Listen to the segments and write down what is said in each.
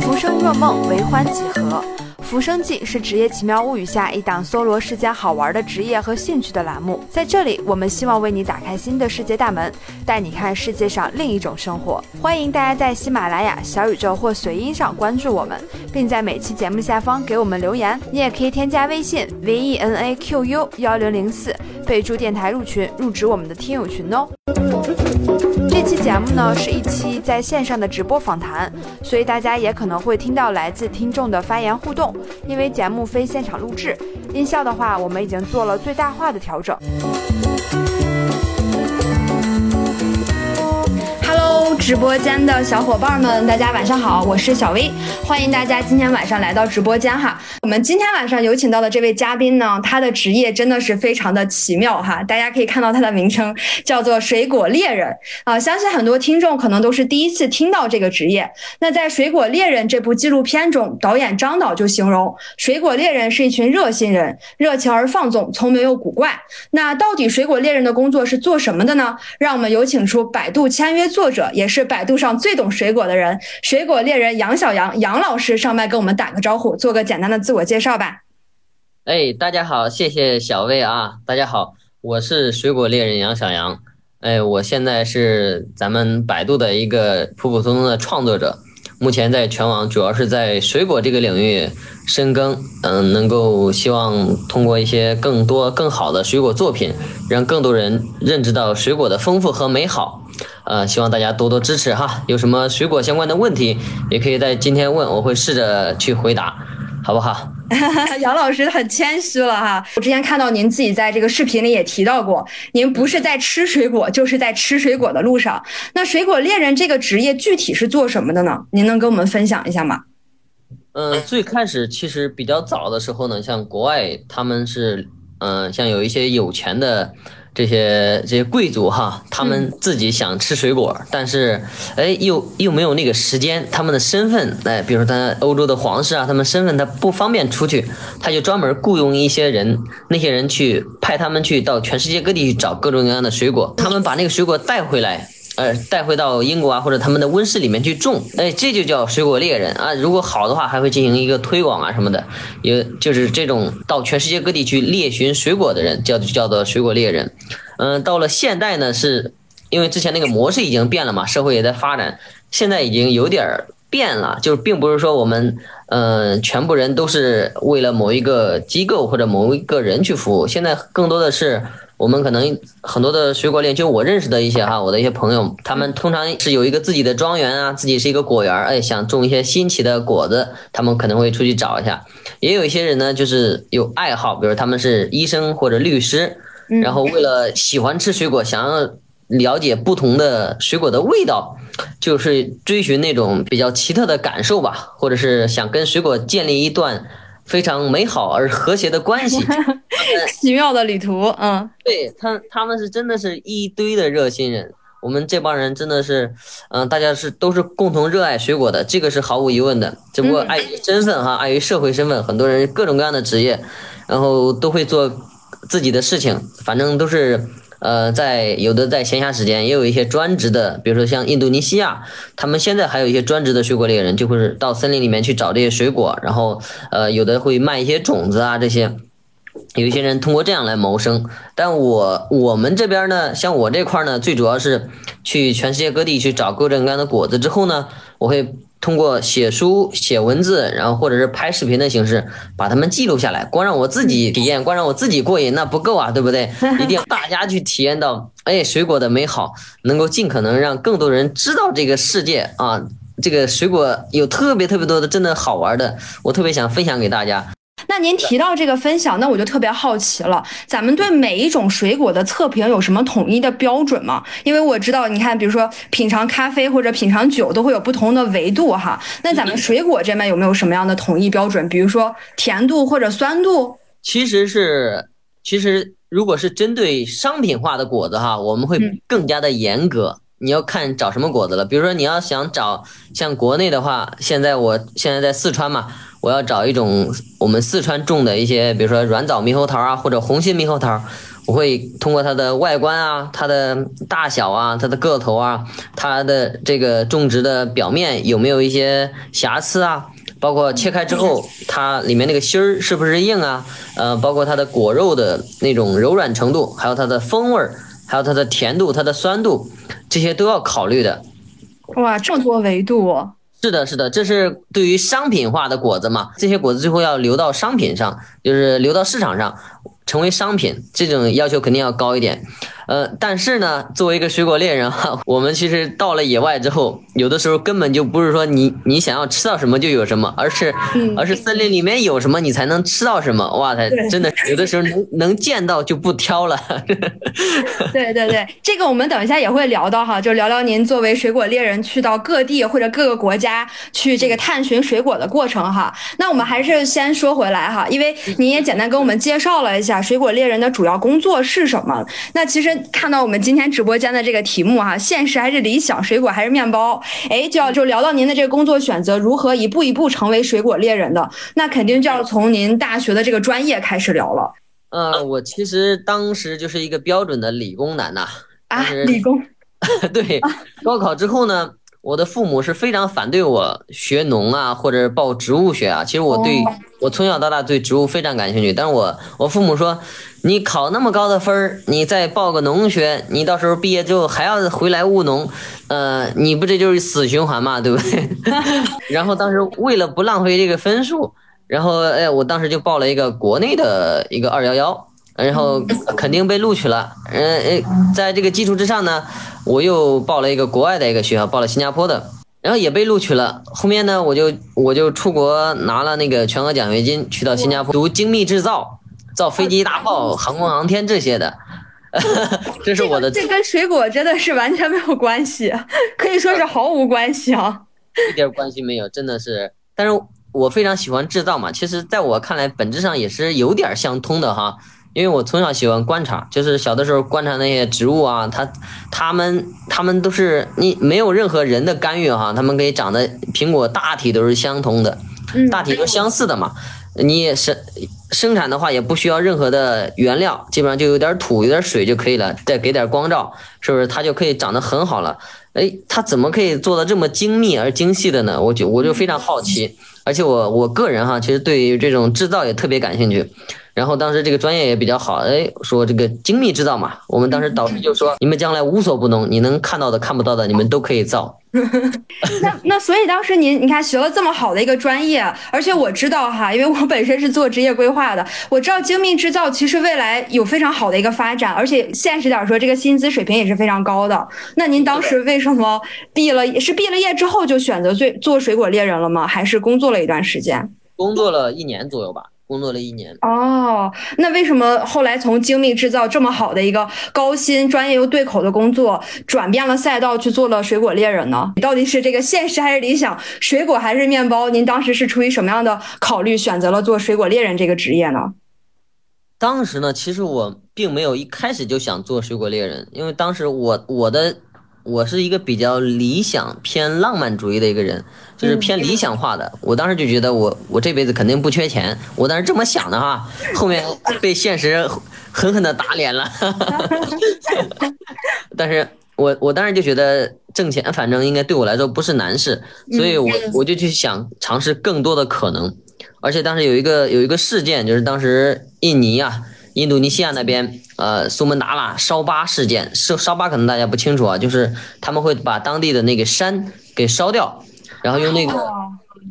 浮生若梦，为欢几何？浮生记是职业奇妙物语下一档搜罗世间好玩的职业和兴趣的栏目。在这里，我们希望为你打开新的世界大门，带你看世界上另一种生活。欢迎大家在喜马拉雅、小宇宙或随音上关注我们，并在每期节目下方给我们留言。你也可以添加微信 v e n a q u 幺零零四，备注电台入群，入职我们的听友群哦。这期节目呢是一期在线上的直播访谈，所以大家也可能会听到来自听众的发言互动。因为节目非现场录制，音效的话我们已经做了最大化的调整。直播间的小伙伴们，大家晚上好，我是小薇，欢迎大家今天晚上来到直播间哈。我们今天晚上有请到的这位嘉宾呢，他的职业真的是非常的奇妙哈。大家可以看到他的名称叫做水果猎人啊，相信很多听众可能都是第一次听到这个职业。那在《水果猎人》这部纪录片中，导演张导就形容水果猎人是一群热心人，热情而放纵，聪明又古怪。那到底水果猎人的工作是做什么的呢？让我们有请出百度签约作者也也。是百度上最懂水果的人，水果猎人杨小杨杨老师上麦跟我们打个招呼，做个简单的自我介绍吧。哎，大家好，谢谢小魏啊。大家好，我是水果猎人杨小杨。哎，我现在是咱们百度的一个普普通通的创作者，目前在全网主要是在水果这个领域深耕。嗯，能够希望通过一些更多更好的水果作品，让更多人认知到水果的丰富和美好。呃，希望大家多多支持哈。有什么水果相关的问题，也可以在今天问，我会试着去回答，好不好？杨老师很谦虚了哈。我之前看到您自己在这个视频里也提到过，您不是在吃水果，就是在吃水果的路上。那水果猎人这个职业具体是做什么的呢？您能跟我们分享一下吗？嗯，最开始其实比较早的时候呢，像国外他们是，嗯，像有一些有钱的。这些这些贵族哈，他们自己想吃水果，但是哎，又又没有那个时间，他们的身份哎，比如说他欧洲的皇室啊，他们身份他不方便出去，他就专门雇佣一些人，那些人去派他们去到全世界各地去找各种各样的水果，他们把那个水果带回来。呃，带回到英国啊，或者他们的温室里面去种，哎，这就叫水果猎人啊。如果好的话，还会进行一个推广啊什么的，也就是这种到全世界各地去猎寻水果的人，叫叫做水果猎人。嗯，到了现代呢，是因为之前那个模式已经变了嘛，社会也在发展，现在已经有点变了，就并不是说我们嗯全部人都是为了某一个机构或者某一个人去服务，现在更多的是。我们可能很多的水果链，就我认识的一些哈，我的一些朋友，他们通常是有一个自己的庄园啊，自己是一个果园，哎，想种一些新奇的果子，他们可能会出去找一下。也有一些人呢，就是有爱好，比如他们是医生或者律师，然后为了喜欢吃水果，想要了解不同的水果的味道，就是追寻那种比较奇特的感受吧，或者是想跟水果建立一段。非常美好而和谐的关系，奇妙的旅途，嗯，对他，他们是真的是一堆的热心人。我们这帮人真的是，嗯，大家是都是共同热爱水果的，这个是毫无疑问的。只不过碍于身份哈，碍于社会身份，很多人各种各样的职业，然后都会做自己的事情，反正都是。呃，在有的在闲暇时间，也有一些专职的，比如说像印度尼西亚，他们现在还有一些专职的水果猎人，就会是到森林里面去找这些水果，然后呃，有的会卖一些种子啊这些，有一些人通过这样来谋生。但我我们这边呢，像我这块呢，最主要是去全世界各地去找各种各样的果子之后呢，我会。通过写书、写文字，然后或者是拍视频的形式，把它们记录下来。光让我自己体验，光让我自己过瘾，那不够啊，对不对？一定要大家去体验到，哎，水果的美好，能够尽可能让更多人知道这个世界啊，这个水果有特别特别多的真的好玩的，我特别想分享给大家。那您提到这个分享，那我就特别好奇了。咱们对每一种水果的测评有什么统一的标准吗？因为我知道，你看，比如说品尝咖啡或者品尝酒都会有不同的维度哈。那咱们水果这边有没有什么样的统一标准？比如说甜度或者酸度？其实是，其实如果是针对商品化的果子哈，我们会更加的严格。你要看找什么果子了。比如说你要想找像国内的话，现在我现在在四川嘛。我要找一种我们四川种的一些，比如说软枣猕猴桃啊，或者红心猕猴桃，我会通过它的外观啊、它的大小啊、它的个头啊、它的这个种植的表面有没有一些瑕疵啊，包括切开之后它里面那个芯儿是不是硬啊，呃，包括它的果肉的那种柔软程度，还有它的风味儿，还有它的甜度、它的酸度，这些都要考虑的。哇，这么多维度。是的，是的，这是对于商品化的果子嘛？这些果子最后要流到商品上，就是流到市场上。成为商品，这种要求肯定要高一点，呃，但是呢，作为一个水果猎人哈，我们其实到了野外之后，有的时候根本就不是说你你想要吃到什么就有什么，而是而是森林里面有什么你才能吃到什么，哇塞，真的有的时候能能见到就不挑了。对对对，这个我们等一下也会聊到哈，就聊聊您作为水果猎人去到各地或者各个国家去这个探寻水果的过程哈。那我们还是先说回来哈，因为您也简单跟我们介绍了一下。水果猎人的主要工作是什么？那其实看到我们今天直播间的这个题目哈，现实还是理想，水果还是面包？哎，就要就聊到您的这个工作选择，如何一步一步成为水果猎人的？那肯定就要从您大学的这个专业开始聊了。呃，我其实当时就是一个标准的理工男呐。啊，理工。对，高考之后呢？我的父母是非常反对我学农啊，或者报植物学啊。其实我对我从小到大对植物非常感兴趣，但是我我父母说，你考那么高的分儿，你再报个农学，你到时候毕业之后还要回来务农，呃，你不这就是死循环嘛，对不对？然后当时为了不浪费这个分数，然后哎，我当时就报了一个国内的一个二幺幺。然后肯定被录取了，嗯在这个基础之上呢，我又报了一个国外的一个学校，报了新加坡的，然后也被录取了。后面呢，我就我就出国拿了那个全额奖学金，去到新加坡读精密制造，造飞机、大炮、航空航天这些的。这是我的，这跟水果真的是完全没有关系，可以说是毫无关系啊，一点关系没有，真的是。但是我非常喜欢制造嘛，其实在我看来，本质上也是有点相通的哈。因为我从小喜欢观察，就是小的时候观察那些植物啊，它、它们、它们都是你没有任何人的干预哈，它们可以长得苹果大体都是相同的，大体都相似的嘛。你也生生产的话也不需要任何的原料，基本上就有点土、有点水就可以了，再给点光照，是不是它就可以长得很好了？哎，它怎么可以做的这么精密而精细的呢？我就我就非常好奇，而且我我个人哈，其实对于这种制造也特别感兴趣。然后当时这个专业也比较好，哎，说这个精密制造嘛，我们当时导师就说，你们将来无所不能，你能看到的、看不到的，你们都可以造。那那所以当时您你看学了这么好的一个专业，而且我知道哈，因为我本身是做职业规划的，我知道精密制造其实未来有非常好的一个发展，而且现实点说，这个薪资水平也是非常高的。那您当时为什么毕了是毕了业之后就选择做做水果猎人了吗？还是工作了一段时间？工作了一年左右吧。工作了一年哦，那为什么后来从精密制造这么好的一个高薪、专业又对口的工作，转变了赛道去做了水果猎人呢？到底是这个现实还是理想？水果还是面包？您当时是出于什么样的考虑，选择了做水果猎人这个职业呢？当时呢，其实我并没有一开始就想做水果猎人，因为当时我我的。我是一个比较理想偏浪漫主义的一个人，就是偏理想化的。我当时就觉得我我这辈子肯定不缺钱，我当时这么想的哈。后面被现实狠狠的打脸了。但是我我当时就觉得挣钱反正应该对我来说不是难事，所以我我就去想尝试更多的可能。而且当时有一个有一个事件，就是当时印尼啊。印度尼西亚那边，呃，苏门答腊烧巴事件，烧烧疤可能大家不清楚啊，就是他们会把当地的那个山给烧掉，然后用那个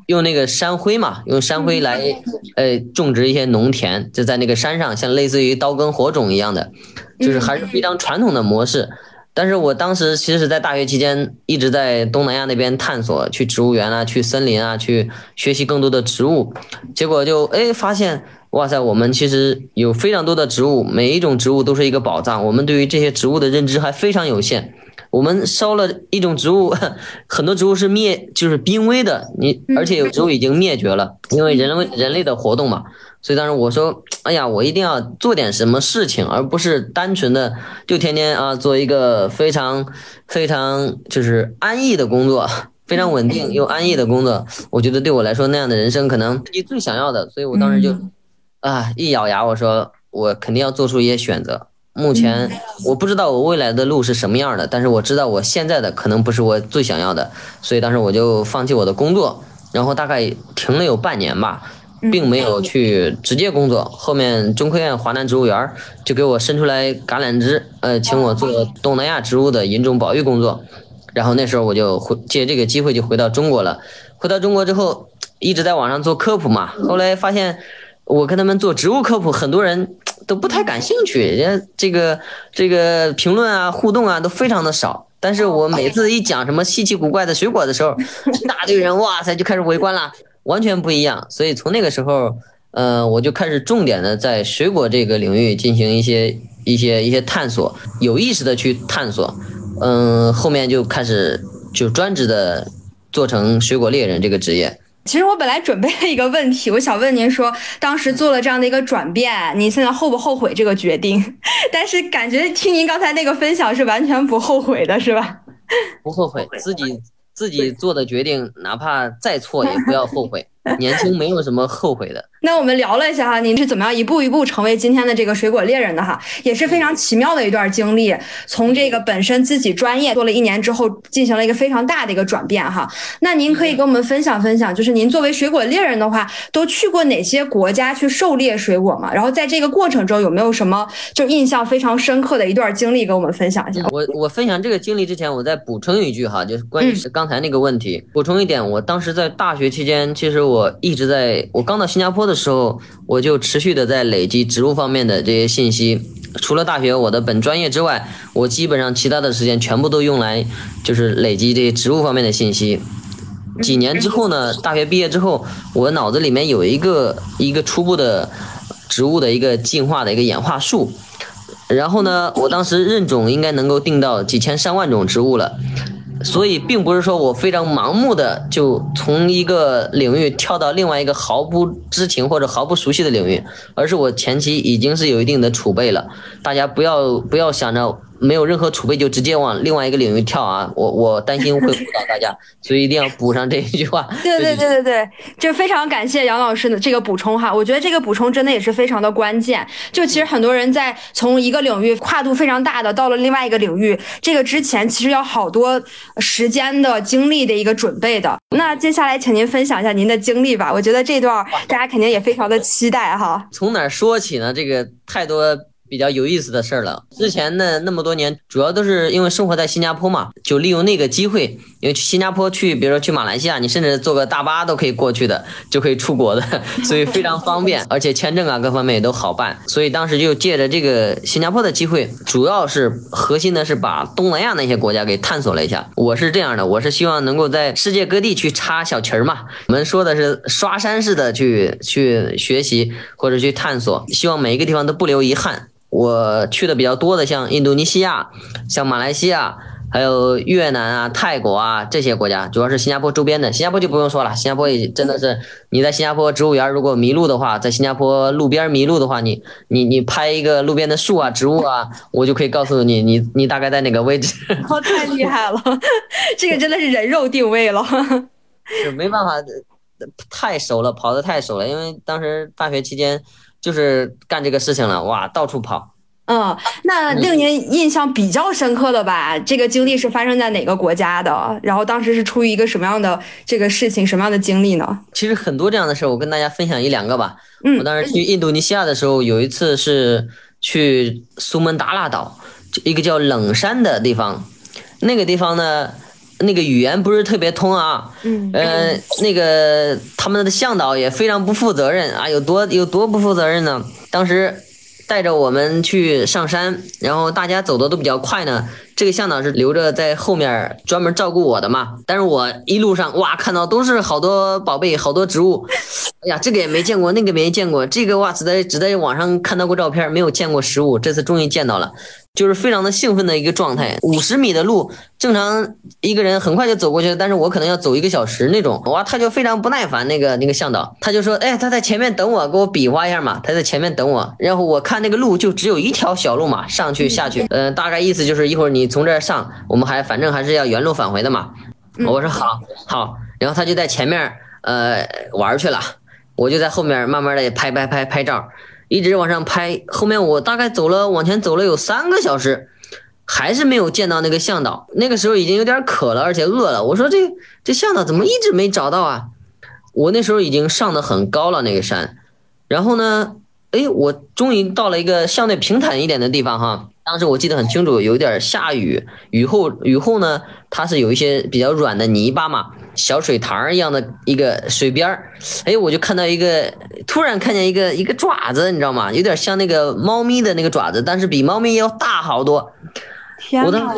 用那个山灰嘛，用山灰来呃种植一些农田，就在那个山上，像类似于刀耕火种一样的，就是还是非常传统的模式。但是我当时其实是在大学期间一直在东南亚那边探索，去植物园啊，去森林啊，去学习更多的植物，结果就哎发现。哇塞，我们其实有非常多的植物，每一种植物都是一个宝藏。我们对于这些植物的认知还非常有限。我们烧了一种植物，很多植物是灭，就是濒危的。你而且有植物已经灭绝了，因为人类人类的活动嘛。所以当时我说，哎呀，我一定要做点什么事情，而不是单纯的就天天啊做一个非常非常就是安逸的工作，非常稳定又安逸的工作。我觉得对我来说那样的人生可能自己最想要的。所以我当时就。啊！一咬牙，我说我肯定要做出一些选择。目前我不知道我未来的路是什么样的，但是我知道我现在的可能不是我最想要的，所以当时我就放弃我的工作，然后大概停了有半年吧，并没有去直接工作。后面中科院华南植物园就给我伸出来橄榄枝，呃，请我做东南亚植物的引种保育工作。然后那时候我就回借这个机会就回到中国了。回到中国之后，一直在网上做科普嘛，后来发现。我跟他们做植物科普，很多人 都不太感兴趣，人家这个这个评论啊、互动啊都非常的少。但是我每次一讲什么稀奇古怪的水果的时候，一大堆人哇塞就开始围观了，完全不一样。所以从那个时候，呃，我就开始重点的在水果这个领域进行一些一些一些探索，有意识的去探索。嗯，后面就开始就专职的做成水果猎人这个职业。其实我本来准备了一个问题，我想问您说，当时做了这样的一个转变，您现在后不后悔这个决定？但是感觉听您刚才那个分享是完全不后悔的，是吧？不后悔，自己自己做的决定，哪怕再错也不要后悔。年轻没有什么后悔的。那我们聊了一下哈，您是怎么样一步一步成为今天的这个水果猎人的哈，也是非常奇妙的一段经历。从这个本身自己专业做了一年之后，进行了一个非常大的一个转变哈。那您可以跟我们分享分享，就是您作为水果猎人的话，都去过哪些国家去狩猎水果嘛？然后在这个过程中有没有什么就印象非常深刻的一段经历跟我们分享一下？我我分享这个经历之前，我再补充一句哈，就是关于是刚才那个问题，补充一点，我当时在大学期间，其实我。我一直在，我刚到新加坡的时候，我就持续的在累积植物方面的这些信息。除了大学我的本专业之外，我基本上其他的时间全部都用来就是累积这些植物方面的信息。几年之后呢，大学毕业之后，我脑子里面有一个一个初步的植物的一个进化的一个演化树。然后呢，我当时认种应该能够定到几千上万种植物了。所以并不是说我非常盲目的就从一个领域跳到另外一个毫不知情或者毫不熟悉的领域，而是我前期已经是有一定的储备了。大家不要不要想着。没有任何储备就直接往另外一个领域跳啊！我我担心会误导大家，所以一定要补上这一句话。对对对对对，就非常感谢杨老师的这个补充哈，我觉得这个补充真的也是非常的关键。就其实很多人在从一个领域跨度非常大的到了另外一个领域，这个之前其实要好多时间的精力的一个准备的。那接下来请您分享一下您的经历吧，我觉得这段大家肯定也非常的期待哈。从哪说起呢？这个太多。比较有意思的事儿了。之前的那么多年，主要都是因为生活在新加坡嘛，就利用那个机会，因为去新加坡去，比如说去马来西亚，你甚至坐个大巴都可以过去的，就可以出国的，所以非常方便，而且签证啊各方面也都好办。所以当时就借着这个新加坡的机会，主要是核心的是把东南亚那些国家给探索了一下。我是这样的，我是希望能够在世界各地去插小旗儿嘛。我们说的是刷山式的去去学习或者去探索，希望每一个地方都不留遗憾。我去的比较多的，像印度尼西亚、像马来西亚，还有越南啊、泰国啊这些国家，主要是新加坡周边的。新加坡就不用说了，新加坡也真的是，你在新加坡植物园如果迷路的话，在新加坡路边迷路的话，你你你拍一个路边的树啊、植物啊，我就可以告诉你，你你大概在哪个位置。哦，太厉害了，这个真的是人肉定位了。是没办法，太熟了，跑的太熟了，因为当时大学期间。就是干这个事情了，哇，到处跑。嗯，那令您印象比较深刻的吧？这个经历是发生在哪个国家的？然后当时是出于一个什么样的这个事情，什么样的经历呢？其实很多这样的事儿，我跟大家分享一两个吧。嗯，我当时去印度尼西亚的时候，有一次是去苏门答腊岛，一个叫冷山的地方。那个地方呢？那个语言不是特别通啊，嗯，呃，那个他们的向导也非常不负责任啊，有多有多不负责任呢？当时带着我们去上山，然后大家走的都比较快呢。这个向导是留着在后面专门照顾我的嘛，但是我一路上哇，看到都是好多宝贝，好多植物，哎呀，这个也没见过，那个没见过，这个哇，只在只在网上看到过照片，没有见过实物，这次终于见到了。就是非常的兴奋的一个状态，五十米的路，正常一个人很快就走过去了，但是我可能要走一个小时那种，哇，他就非常不耐烦，那个那个向导，他就说，哎，他在前面等我，给我比划一下嘛，他在前面等我，然后我看那个路就只有一条小路嘛，上去下去，嗯，大概意思就是一会儿你从这儿上，我们还反正还是要原路返回的嘛，我说好，好，然后他就在前面呃玩去了，我就在后面慢慢的拍拍拍拍照。一直往上拍。后面我大概走了往前走了有三个小时，还是没有见到那个向导。那个时候已经有点渴了，而且饿了。我说这这向导怎么一直没找到啊？我那时候已经上的很高了那个山，然后呢，哎，我终于到了一个相对平坦一点的地方哈。当时我记得很清楚，有点下雨，雨后雨后呢，它是有一些比较软的泥巴嘛，小水塘一样的一个水边儿，哎，我就看到一个，突然看见一个一个爪子，你知道吗？有点像那个猫咪的那个爪子，但是比猫咪要大好多。天哪！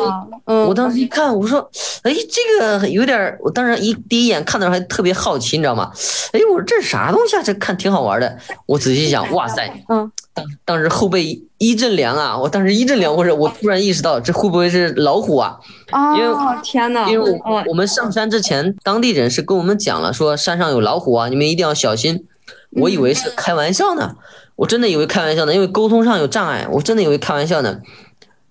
我当时一看，我说，哎，这个有点，我当时一第一眼看到还特别好奇，你知道吗？哎，我说这是啥东西啊？这看挺好玩的。我仔细想，哇塞，嗯。当当时后背一阵凉啊！我当时一阵凉，或者我突然意识到这会不会是老虎啊？因为天哪！因为我们上山之前，当地人是跟我们讲了，说山上有老虎啊，你们一定要小心。我以为是开玩笑呢，我真的以为开玩笑呢，因为沟通上有障碍，我真的以为开玩笑呢。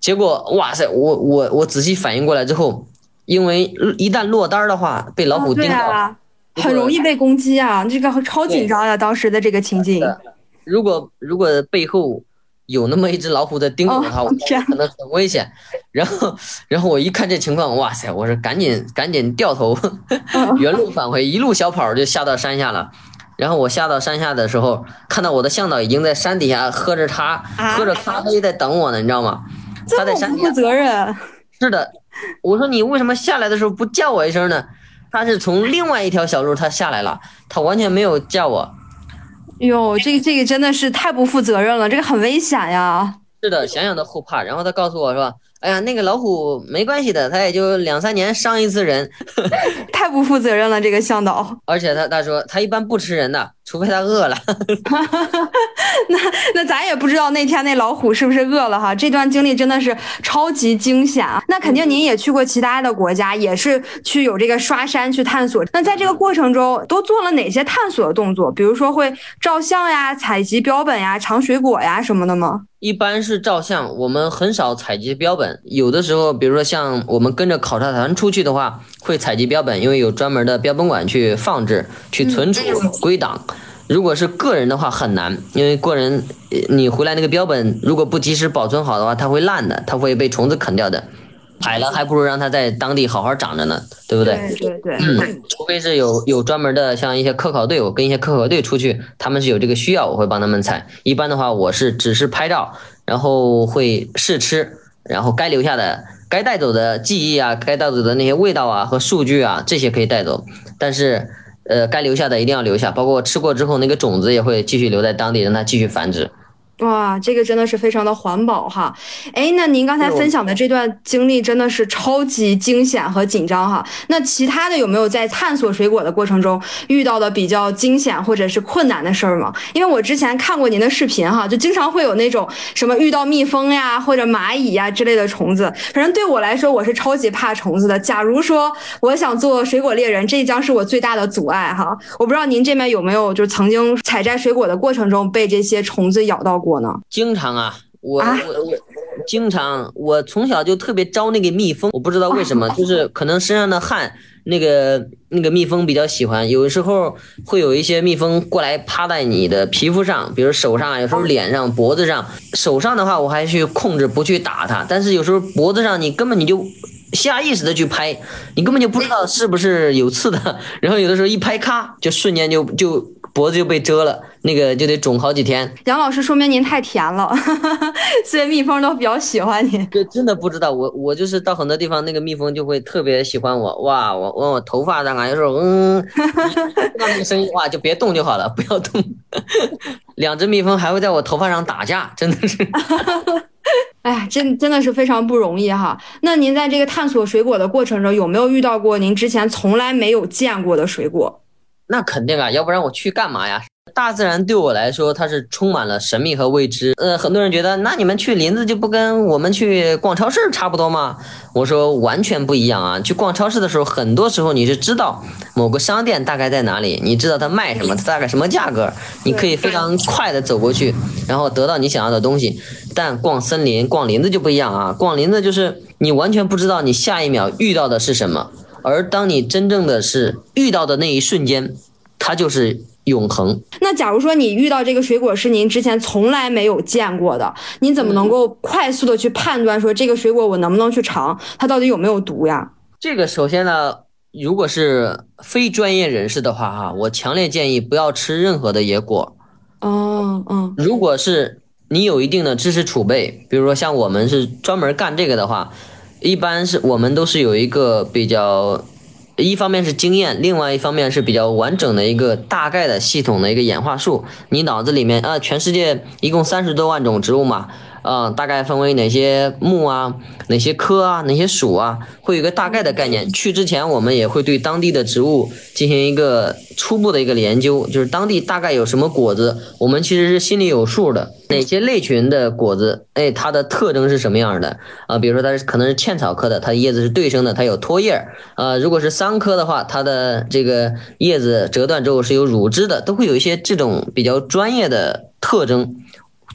结果哇塞，我我我仔细反应过来之后，因为一旦落单的话，被老虎盯到，很容易被攻击啊！这个超紧张呀，当时的这个情景。如果如果背后有那么一只老虎在盯着我的话，我可能很危险。然后 然后我一看这情况，哇塞！我说赶紧赶紧掉头，原路返回，一路小跑就下到山下了。然后我下到山下的时候，看到我的向导已经在山底下喝着茶，喝着咖啡在等我呢，你知道吗？他在山不负责任。是的，我说你为什么下来的时候不叫我一声呢？他是从另外一条小路他下来了，他完全没有叫我。哟，这个这个真的是太不负责任了，这个很危险呀。是的，想想都后怕。然后他告诉我说：“哎呀，那个老虎没关系的，他也就两三年伤一次人。”太不负责任了，这个向导。而且他他说他一般不吃人的。除非他饿了，那那咱也不知道那天那老虎是不是饿了哈。这段经历真的是超级惊险啊！那肯定您也去过其他的国家，也是去有这个刷山去探索。那在这个过程中都做了哪些探索的动作？比如说会照相呀、采集标本呀、尝水果呀什么的吗？一般是照相，我们很少采集标本。有的时候，比如说像我们跟着考察团出去的话，会采集标本，因为有专门的标本馆去放置、去存储、归档。如果是个人的话很难，因为个人你回来那个标本如果不及时保存好的话，它会烂的，它会被虫子啃掉的。矮了还不如让它在当地好好长着呢，对不对？对对对。除非是有有专门的，像一些科考队，我跟一些科考队出去，他们是有这个需要，我会帮他们采。一般的话，我是只是拍照，然后会试吃，然后该留下的、该带走的记忆啊，该带走的那些味道啊和数据啊，这些可以带走，但是。呃，该留下的一定要留下，包括吃过之后那个种子也会继续留在当地，让它继续繁殖。哇，这个真的是非常的环保哈！哎，那您刚才分享的这段经历真的是超级惊险和紧张哈。那其他的有没有在探索水果的过程中遇到的比较惊险或者是困难的事儿吗？因为我之前看过您的视频哈，就经常会有那种什么遇到蜜蜂呀或者蚂蚁呀之类的虫子。反正对我来说，我是超级怕虫子的。假如说我想做水果猎人，这将是我最大的阻碍哈。我不知道您这边有没有就曾经采摘水果的过程中被这些虫子咬到。过呢？经常啊，我我我经常，我从小就特别招那个蜜蜂，我不知道为什么，就是可能身上的汗，那个那个蜜蜂比较喜欢。有时候会有一些蜜蜂过来趴在你的皮肤上，比如手上，有时候脸上、脖子上。手上的话，我还去控制不去打它，但是有时候脖子上，你根本你就下意识的去拍，你根本就不知道是不是有刺的，然后有的时候一拍，咔，就瞬间就就。脖子就被蛰了，那个就得肿好几天。杨老师，说明您太甜了，所以蜜蜂都比较喜欢你。这真的不知道，我我就是到很多地方，那个蜜蜂就会特别喜欢我。哇，我往我头发上啊，有时候嗯，听到那个声音，哇，就别动就好了，不要动。两只蜜蜂还会在我头发上打架，真的是。哎呀，真真的是非常不容易哈。那您在这个探索水果的过程中，有没有遇到过您之前从来没有见过的水果？那肯定啊，要不然我去干嘛呀？大自然对我来说，它是充满了神秘和未知。呃，很多人觉得，那你们去林子就不跟我们去逛超市差不多吗？我说完全不一样啊！去逛超市的时候，很多时候你是知道某个商店大概在哪里，你知道它卖什么，它大概什么价格，你可以非常快的走过去，然后得到你想要的东西。但逛森林、逛林子就不一样啊！逛林子就是你完全不知道你下一秒遇到的是什么。而当你真正的是遇到的那一瞬间，它就是永恒。那假如说你遇到这个水果是您之前从来没有见过的，您怎么能够快速的去判断说这个水果我能不能去尝，它到底有没有毒呀？这个首先呢，如果是非专业人士的话哈，我强烈建议不要吃任何的野果。哦，嗯，如果是你有一定的知识储备，比如说像我们是专门干这个的话，一般是我们都是有一个比较。一方面是经验，另外一方面是比较完整的一个大概的系统的一个演化树。你脑子里面啊，全世界一共三十多万种植物嘛。啊，大概分为哪些目啊，哪些科啊，哪些属啊，会有一个大概的概念。去之前，我们也会对当地的植物进行一个初步的一个研究，就是当地大概有什么果子，我们其实是心里有数的。哪些类群的果子，哎，它的特征是什么样的啊？比如说它是可能是茜草科的，它的叶子是对生的，它有托叶儿啊。如果是桑科的话，它的这个叶子折断之后是有乳汁的，都会有一些这种比较专业的特征。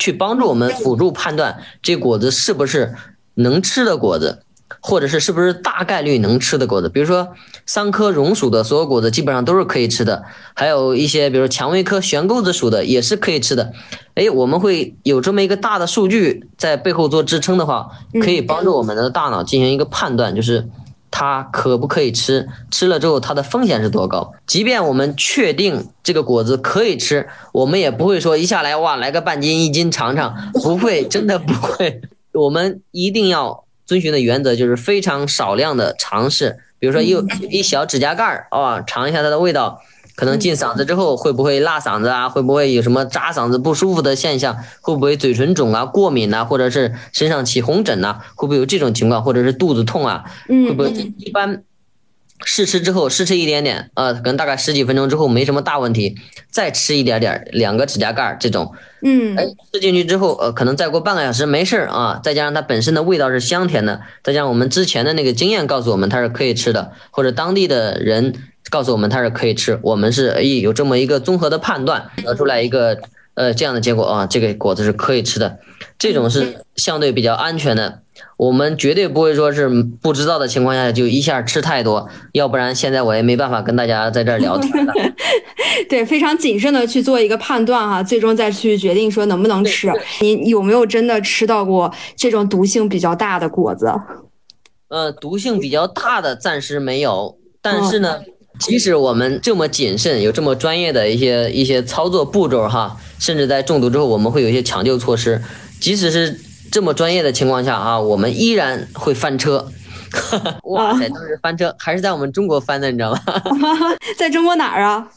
去帮助我们辅助判断这果子是不是能吃的果子，或者是是不是大概率能吃的果子。比如说桑科榕属的所有果子基本上都是可以吃的，还有一些比如蔷薇科悬钩子属的也是可以吃的。哎，我们会有这么一个大的数据在背后做支撑的话，可以帮助我们的大脑进行一个判断，就是。它可不可以吃？吃了之后，它的风险是多高？即便我们确定这个果子可以吃，我们也不会说一下来哇来个半斤一斤尝尝，不会，真的不会。我们一定要遵循的原则就是非常少量的尝试，比如说一一小指甲盖儿啊，尝一下它的味道。可能进嗓子之后会不会辣嗓子啊？会不会有什么扎嗓子不舒服的现象？会不会嘴唇肿啊、过敏呐，或者是身上起红疹呐？会不会有这种情况？或者是肚子痛啊？会不会一般试吃之后试吃一点点，呃，可能大概十几分钟之后没什么大问题，再吃一点点，两个指甲盖这种，嗯，哎，吃进去之后，呃，可能再过半个小时没事儿啊，再加上它本身的味道是香甜的，再加上我们之前的那个经验告诉我们它是可以吃的，或者当地的人。告诉我们它是可以吃，我们是哎有这么一个综合的判断，得出来一个呃这样的结果啊，这个果子是可以吃的，这种是相对比较安全的，我们绝对不会说是不知道的情况下就一下吃太多，要不然现在我也没办法跟大家在这儿聊天了。对，非常谨慎的去做一个判断哈，最终再去决定说能不能吃。你有没有真的吃到过这种毒性比较大的果子？呃，毒性比较大的暂时没有，但是呢。即使我们这么谨慎，有这么专业的一些一些操作步骤哈，甚至在中毒之后，我们会有一些抢救措施。即使是这么专业的情况下啊，我们依然会翻车。哇塞，当时翻车还是在我们中国翻的，你知道吗？在中国哪儿啊？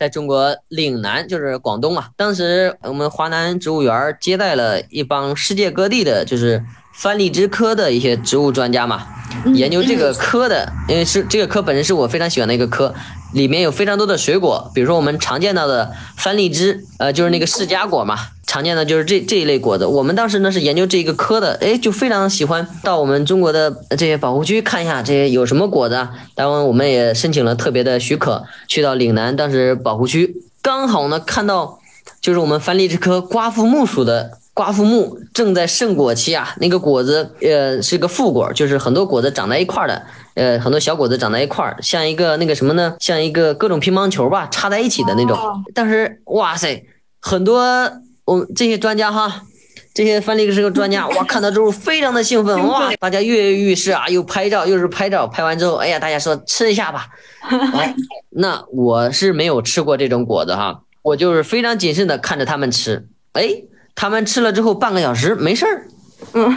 在中国岭南，就是广东嘛。当时我们华南植物园接待了一帮世界各地的，就是番荔枝科的一些植物专家嘛。研究这个科的，因为是这个科本身是我非常喜欢的一个科，里面有非常多的水果，比如说我们常见到的番荔枝，呃，就是那个释迦果嘛，常见的就是这这一类果子。我们当时呢是研究这个科的，哎，就非常喜欢到我们中国的这些保护区看一下这些有什么果子。当然，我们也申请了特别的许可，去到岭南当时保护区，刚好呢看到就是我们番荔枝科瓜附木属的。瓜附木正在盛果期啊，那个果子呃是个副果，就是很多果子长在一块儿的，呃很多小果子长在一块儿，像一个那个什么呢？像一个各种乒乓球吧，插在一起的那种。当时哇塞，很多我们这些专家哈，这些范丽是个专家，哇看到之后非常的兴奋，哇 大家跃跃欲试啊，又拍照又是拍照，拍完之后，哎呀大家说吃一下吧。那我是没有吃过这种果子哈，我就是非常谨慎的看着他们吃，哎。他们吃了之后半个小时没事儿，嗯，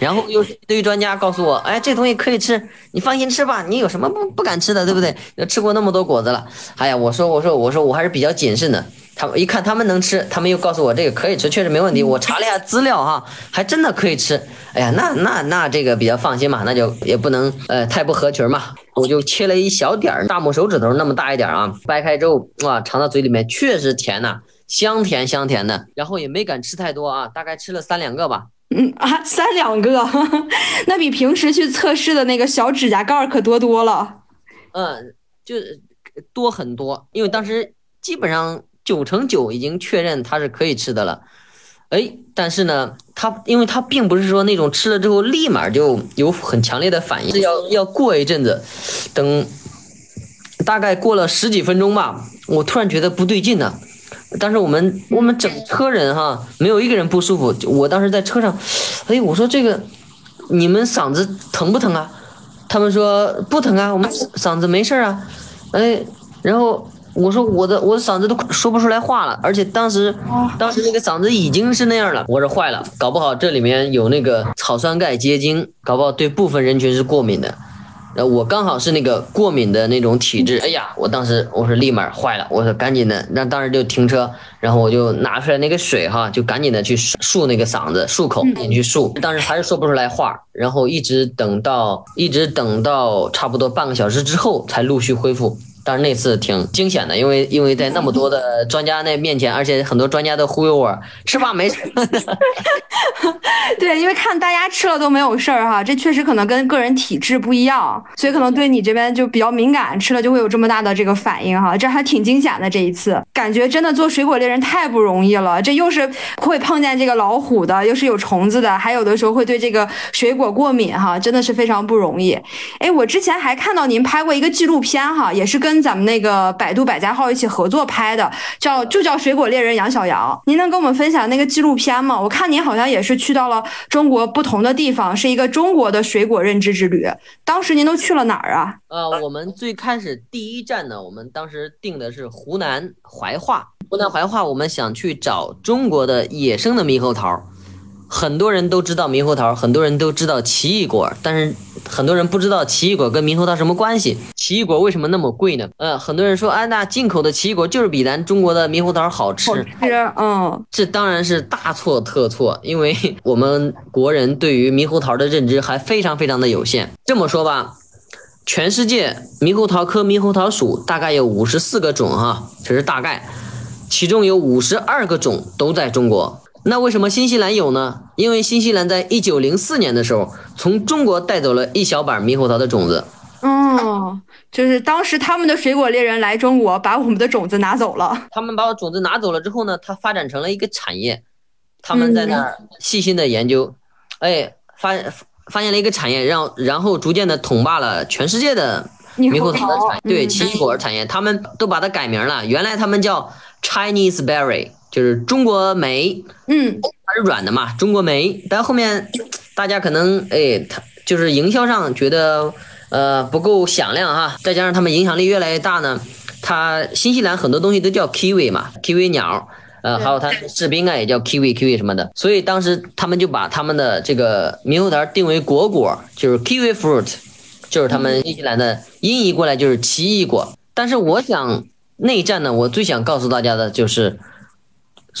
然后又一堆专家告诉我，哎，这东西可以吃，你放心吃吧，你有什么不不敢吃的，对不对？吃过那么多果子了，哎呀，我说我说我说我还是比较谨慎的。他们一看他们能吃，他们又告诉我这个可以吃，确实没问题。我查了一下资料哈，还真的可以吃。哎呀，那那那这个比较放心嘛，那就也不能呃太不合群嘛。我就切了一小点儿，大拇手指头那么大一点啊，掰开之后哇，尝到嘴里面确实甜呐。香甜香甜的，然后也没敢吃太多啊，大概吃了三两个吧。嗯啊，三两个，那比平时去测试的那个小指甲盖可多多了。嗯，就多很多，因为当时基本上九成九已经确认它是可以吃的了。哎，但是呢，它因为它并不是说那种吃了之后立马就有很强烈的反应，要要过一阵子，等大概过了十几分钟吧，我突然觉得不对劲呢。但是我们我们整车人哈，没有一个人不舒服。我当时在车上，哎，我说这个你们嗓子疼不疼啊？他们说不疼啊，我们嗓子没事啊。哎，然后我说我的我的嗓子都说不出来话了，而且当时当时那个嗓子已经是那样了。我说坏了，搞不好这里面有那个草酸钙结晶，搞不好对部分人群是过敏的。呃，我刚好是那个过敏的那种体质，哎呀，我当时我说立马坏了，我说赶紧的，那当时就停车，然后我就拿出来那个水哈，就赶紧的去漱那个嗓子，漱口，赶紧去漱，当时还是说不出来话，然后一直等到一直等到差不多半个小时之后才陆续恢复。但是那次挺惊险的，因为因为在那么多的专家那面前，而且很多专家都忽悠我吃吧，没事。对，因为看大家吃了都没有事儿哈，这确实可能跟个人体质不一样，所以可能对你这边就比较敏感，吃了就会有这么大的这个反应哈，这还挺惊险的。这一次感觉真的做水果猎人太不容易了，这又是会碰见这个老虎的，又是有虫子的，还有的时候会对这个水果过敏哈，真的是非常不容易。哎，我之前还看到您拍过一个纪录片哈，也是跟。咱们那个百度百家号一起合作拍的，叫就叫水果猎人杨小杨。您能跟我们分享那个纪录片吗？我看您好像也是去到了中国不同的地方，是一个中国的水果认知之旅。当时您都去了哪儿啊？呃，我们最开始第一站呢，我们当时定的是湖南怀化。湖南怀化，我们想去找中国的野生的猕猴桃。很多人都知道猕猴桃，很多人都知道奇异果，但是很多人不知道奇异果跟猕猴桃什么关系。奇异果为什么那么贵呢？呃，很多人说，啊，那进口的奇异果就是比咱中国的猕猴桃好吃。好吃，嗯，这当然是大错特错，因为我们国人对于猕猴桃的认知还非常非常的有限。这么说吧，全世界猕猴桃科猕猴桃属大概有五十四个种，哈，这是大概，其中有五十二个种都在中国。那为什么新西兰有呢？因为新西兰在一九零四年的时候，从中国带走了一小板猕猴桃的种子。哦，就是当时他们的水果猎人来中国，把我们的种子拿走了。他们把我种子拿走了之后呢，它发展成了一个产业。他们在那儿细心的研究，哎，发发现了一个产业，让然后逐渐的统霸了全世界的猕猴桃的产，对奇异果产业，他们都把它改名了。原来他们叫 Chinese Berry。就是中国梅，嗯，它是软的嘛，中国梅。但后面大家可能哎，它就是营销上觉得呃不够响亮哈，再加上他们影响力越来越大呢，它新西兰很多东西都叫 kiwi 嘛，kiwi 鸟，呃，还有它士兵啊也叫 kiwi kiwi 什么的，所以当时他们就把他们的这个猕猴桃定为果果，就是 kiwi fruit，就是他们新西兰的音译过来就是奇异果。但是我想内战呢，我最想告诉大家的就是。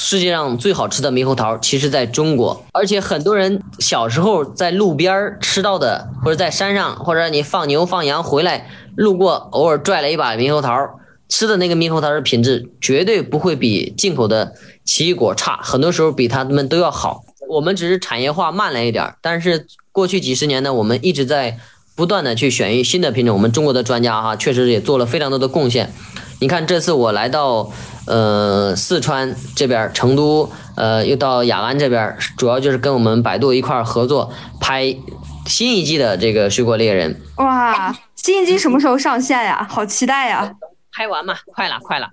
世界上最好吃的猕猴桃，其实在中国。而且很多人小时候在路边吃到的，或者在山上，或者你放牛放羊回来路过，偶尔拽了一把猕猴桃，吃的那个猕猴桃的品质绝对不会比进口的奇异果差，很多时候比他们都要好。我们只是产业化慢了一点，但是过去几十年呢，我们一直在不断的去选育新的品种。我们中国的专家哈，确实也做了非常多的贡献。你看这次我来到。呃，四川这边，成都，呃，又到雅安这边，主要就是跟我们百度一块合作拍新一季的这个水果猎人。哇，新一季什么时候上线呀？好期待呀！拍完嘛，快了，快了。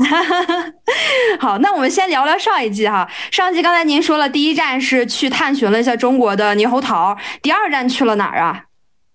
好，那我们先聊聊上一季哈。上一季刚才您说了，第一站是去探寻了一下中国的猕猴桃，第二站去了哪儿啊？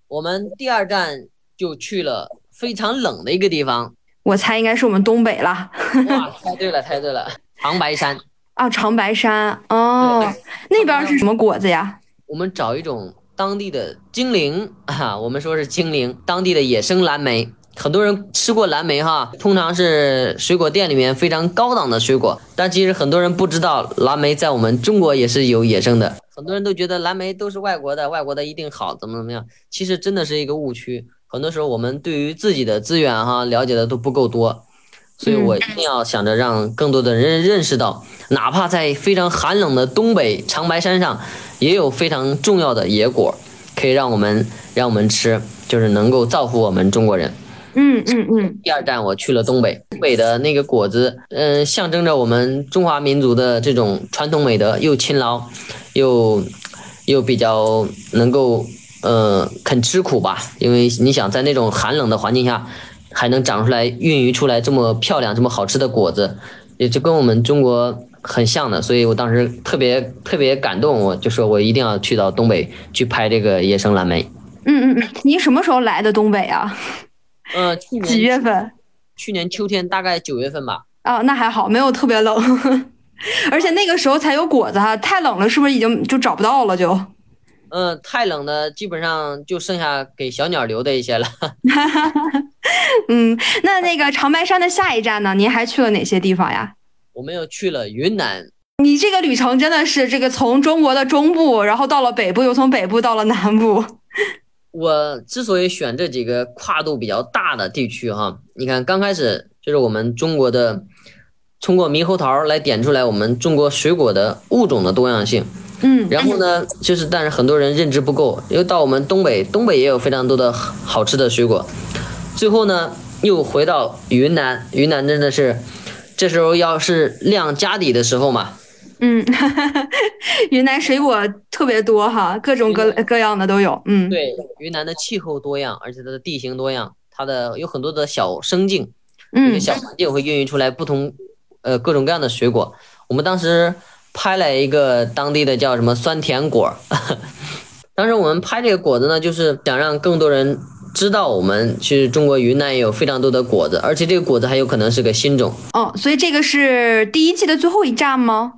我们第二站就去了非常冷的一个地方。我猜应该是我们东北了。哇，猜对了，猜对了，长白山啊，长白山哦，那边是什么果子呀？我们找一种当地的精灵啊，我们说是精灵，当地的野生蓝莓。很多人吃过蓝莓哈，通常是水果店里面非常高档的水果，但其实很多人不知道蓝莓在我们中国也是有野生的。很多人都觉得蓝莓都是外国的，外国的一定好，怎么怎么样？其实真的是一个误区。很多时候，我们对于自己的资源哈了解的都不够多，所以我一定要想着让更多的人认识到，哪怕在非常寒冷的东北长白山上，也有非常重要的野果，可以让我们让我们吃，就是能够造福我们中国人。嗯嗯嗯。第二站我去了东北，东北的那个果子，嗯，象征着我们中华民族的这种传统美德，又勤劳，又又比较能够。呃，肯吃苦吧，因为你想在那种寒冷的环境下，还能长出来、孕育出来这么漂亮、这么好吃的果子，也就跟我们中国很像的，所以我当时特别特别感动，我就说我一定要去到东北去拍这个野生蓝莓。嗯嗯嗯，您什么时候来的东北啊？呃，几月份？去年秋天，大概九月份吧。哦，那还好，没有特别冷，而且那个时候才有果子哈。太冷了，是不是已经就找不到了？就，嗯，太冷的基本上就剩下给小鸟留的一些了。嗯，那那个长白山的下一站呢？您还去了哪些地方呀？我们又去了云南。你这个旅程真的是这个从中国的中部，然后到了北部，又从北部到了南部。我之所以选这几个跨度比较大的地区哈，你看刚开始就是我们中国的，通过猕猴桃来点出来我们中国水果的物种的多样性，嗯，然后呢，就是但是很多人认知不够，又到我们东北，东北也有非常多的好吃的水果，最后呢又回到云南，云南真的是这时候要是亮家底的时候嘛。嗯，云南水果特别多哈，各种各各样的都有。嗯，对，云南的气候多样，而且它的地形多样，它的有很多的小生境，嗯，小环境会孕育出来不同呃各种各样的水果。我们当时拍了一个当地的叫什么酸甜果，当时我们拍这个果子呢，就是想让更多人知道我们其实中国云南也有非常多的果子，而且这个果子还有可能是个新种。哦，所以这个是第一季的最后一站吗？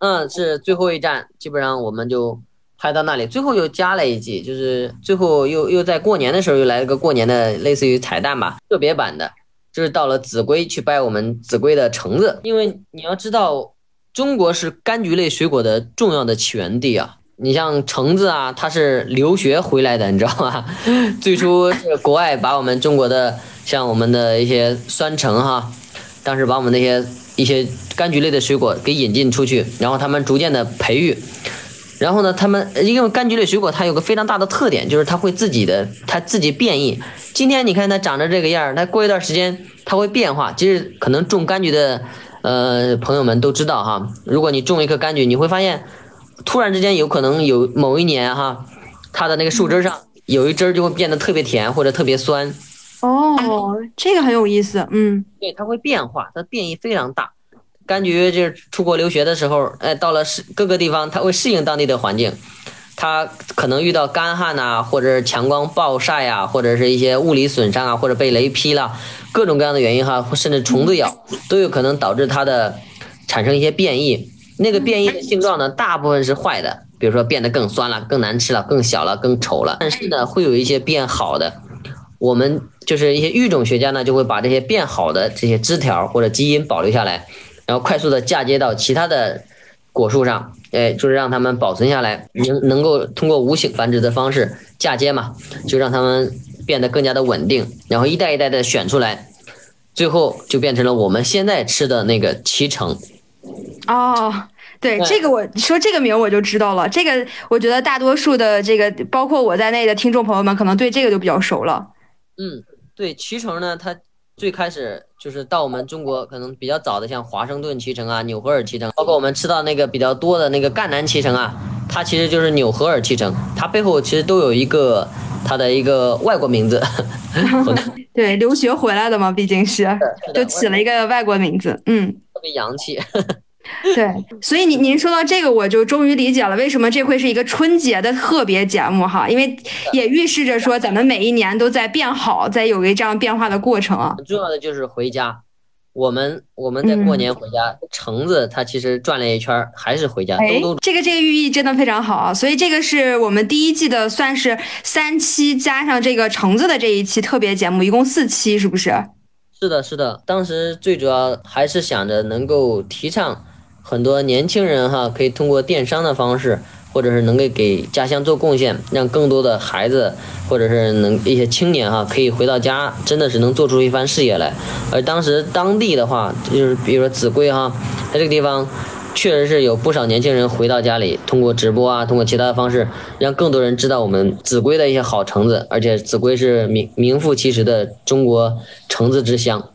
嗯，是最后一站，基本上我们就拍到那里。最后又加了一季，就是最后又又在过年的时候又来了个过年的类似于彩蛋吧，特别版的，就是到了秭归去掰我们秭归的橙子。因为你要知道，中国是柑橘类水果的重要的起源地啊。你像橙子啊，它是留学回来的，你知道吗？最初是国外把我们中国的像我们的一些酸橙哈，当时把我们那些。一些柑橘类的水果给引进出去，然后他们逐渐的培育，然后呢，他们因为柑橘类水果它有个非常大的特点，就是它会自己的它自己变异。今天你看它长着这个样儿，它过一段时间它会变化。其实可能种柑橘的呃朋友们都知道哈，如果你种一棵柑橘，你会发现突然之间有可能有某一年哈，它的那个树枝上有一枝就会变得特别甜或者特别酸。哦，这个很有意思，嗯，对，它会变化，它变异非常大。柑橘就是出国留学的时候，哎，到了适各个地方，它会适应当地的环境，它可能遇到干旱呐，或者是强光暴晒呀，或者是一些物理损伤啊，或者被雷劈了，各种各样的原因哈，甚至虫子咬，都有可能导致它的产生一些变异。那个变异的性状呢，大部分是坏的，比如说变得更酸了、更难吃了、更小了、更丑了，但是呢，会有一些变好的。我们就是一些育种学家呢，就会把这些变好的这些枝条或者基因保留下来，然后快速的嫁接到其他的果树上，哎，就是让它们保存下来，能能够通过无性繁殖的方式嫁接嘛，就让它们变得更加的稳定，然后一代一代的选出来，最后就变成了我们现在吃的那个脐橙。哦。对这个，我说这个名我就知道了。这个我觉得大多数的这个，包括我在内的听众朋友们，可能对这个就比较熟了。嗯，对，脐橙呢，它最开始就是到我们中国可能比较早的，像华盛顿脐橙啊、纽荷尔脐橙，包括我们吃到那个比较多的那个赣南脐橙啊，它其实就是纽荷尔脐橙，它背后其实都有一个它的一个外国名字。对，留学回来的嘛，毕竟是，就起了一个外国名字，嗯，特别洋气。对，所以您您说到这个，我就终于理解了为什么这会是一个春节的特别节目哈，因为也预示着说咱们每一年都在变好，在有一个这样变化的过程啊。很重要的就是回家，我们我们在过年回家，橙子它其实转了一圈还是回家。哎，这个这个寓意真的非常好啊，所以这个是我们第一季的算是三期加上这个橙子的这一期特别节目，一共四期，是不是？是的，是的，当时最主要还是想着能够提倡。很多年轻人哈，可以通过电商的方式，或者是能够给家乡做贡献，让更多的孩子，或者是能一些青年哈，可以回到家，真的是能做出一番事业来。而当时当地的话，就是比如说秭归哈，在这个地方，确实是有不少年轻人回到家里，通过直播啊，通过其他的方式，让更多人知道我们秭归的一些好橙子，而且秭归是名名副其实的中国橙子之乡。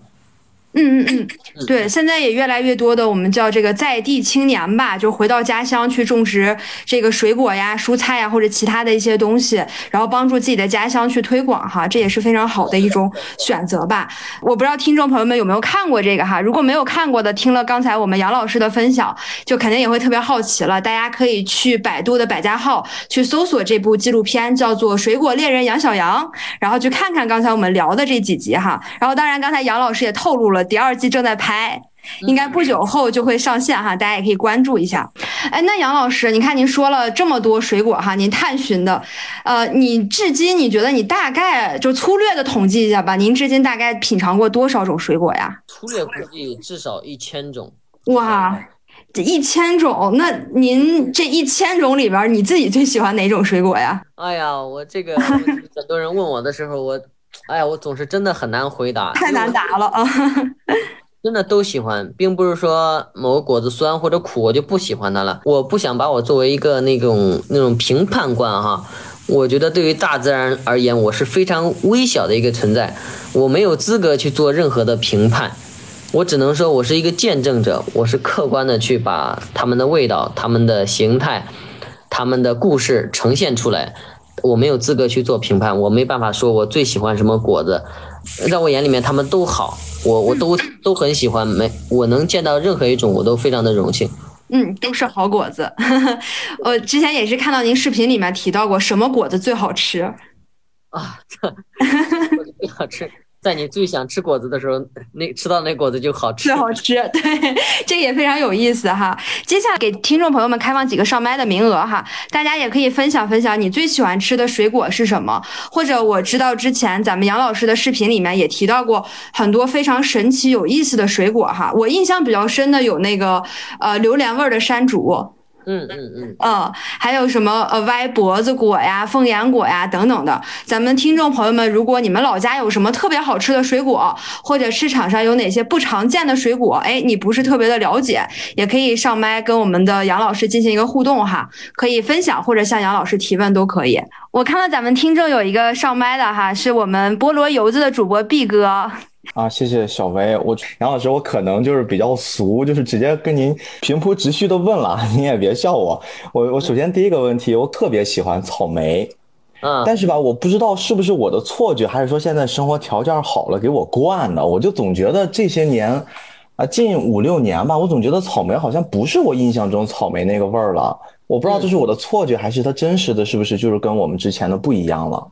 嗯嗯嗯，对，现在也越来越多的我们叫这个在地青年吧，就回到家乡去种植这个水果呀、蔬菜呀或者其他的一些东西，然后帮助自己的家乡去推广哈，这也是非常好的一种选择吧。我不知道听众朋友们有没有看过这个哈，如果没有看过的，听了刚才我们杨老师的分享，就肯定也会特别好奇了。大家可以去百度的百家号去搜索这部纪录片，叫做《水果猎人杨小杨》，然后去看看刚才我们聊的这几集哈。然后当然刚才杨老师也透露了。第二季正在拍，应该不久后就会上线哈，大家也可以关注一下。哎，那杨老师，你看您说了这么多水果哈，您探寻的，呃，你至今你觉得你大概就粗略的统计一下吧，您至今大概品尝过多少种水果呀？粗略估计至少一千种。哇，这一千种，那您这一千种里边，你自己最喜欢哪种水果呀？哎呀，我这个很多人问我的时候，我。哎呀，我总是真的很难回答，太难答了啊！真的都喜欢，并不是说某个果子酸或者苦我就不喜欢它了。我不想把我作为一个那种那种评判官哈。我觉得对于大自然而言，我是非常微小的一个存在，我没有资格去做任何的评判。我只能说我是一个见证者，我是客观的去把它们的味道、它们的形态、它们的故事呈现出来。我没有资格去做评判，我没办法说我最喜欢什么果子，在我眼里面他们都好，我我都都很喜欢，没我能见到任何一种我都非常的荣幸。嗯，都是好果子。我之前也是看到您视频里面提到过什么果子最好吃啊，最好吃。在你最想吃果子的时候，那吃到那果子就好吃，好吃。对，这个也非常有意思哈。接下来给听众朋友们开放几个上麦的名额哈，大家也可以分享分享你最喜欢吃的水果是什么，或者我知道之前咱们杨老师的视频里面也提到过很多非常神奇有意思的水果哈。我印象比较深的有那个呃榴莲味的山竹。嗯嗯嗯，嗯，还有什么呃歪脖子果呀、凤眼果呀等等的。咱们听众朋友们，如果你们老家有什么特别好吃的水果，或者市场上有哪些不常见的水果，哎，你不是特别的了解，也可以上麦跟我们的杨老师进行一个互动哈，可以分享或者向杨老师提问都可以。我看到咱们听众有一个上麦的哈，是我们菠萝油子的主播毕哥。啊，谢谢小薇。我杨老师，我可能就是比较俗，就是直接跟您平铺直叙的问了，您也别笑我。我我首先第一个问题，我特别喜欢草莓，嗯，但是吧，我不知道是不是我的错觉，还是说现在生活条件好了给我惯的，我就总觉得这些年，啊，近五六年吧，我总觉得草莓好像不是我印象中草莓那个味儿了。我不知道这是我的错觉，还是它真实的是不是就是跟我们之前的不一样了。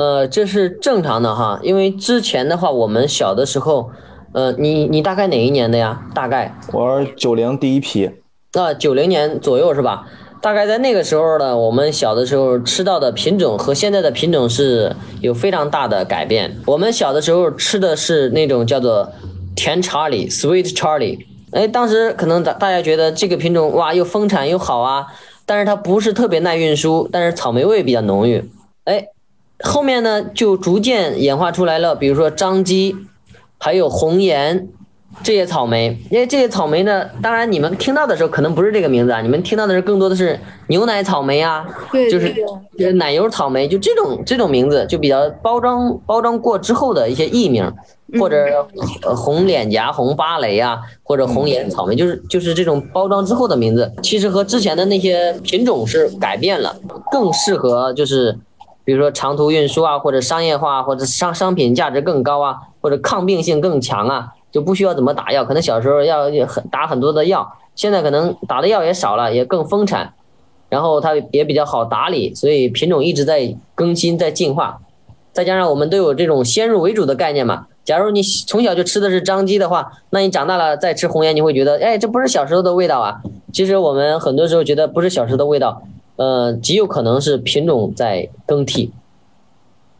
呃，这是正常的哈，因为之前的话，我们小的时候，呃，你你大概哪一年的呀？大概我九零第一批，那九零年左右是吧？大概在那个时候呢，我们小的时候吃到的品种和现在的品种是有非常大的改变。我们小的时候吃的是那种叫做甜查理 （Sweet Charlie），哎，当时可能大大家觉得这个品种哇又丰产又好啊，但是它不是特别耐运输，但是草莓味比较浓郁，哎。后面呢，就逐渐演化出来了，比如说张基，还有红颜这些草莓。因为这些草莓呢，当然你们听到的时候可能不是这个名字啊，你们听到的是更多的是牛奶草莓啊，就是奶油草莓，就这种这种名字就比较包装包装过之后的一些艺名，或者红脸颊、红芭蕾啊，或者红颜草莓，就是就是这种包装之后的名字，其实和之前的那些品种是改变了，更适合就是。比如说长途运输啊，或者商业化，或者商商品价值更高啊，或者抗病性更强啊，就不需要怎么打药。可能小时候要很打很多的药，现在可能打的药也少了，也更丰产，然后它也比较好打理，所以品种一直在更新在进化。再加上我们都有这种先入为主的概念嘛。假如你从小就吃的是张鸡的话，那你长大了再吃红颜，你会觉得，哎，这不是小时候的味道啊。其实我们很多时候觉得不是小时候的味道。呃，极有可能是品种在更替。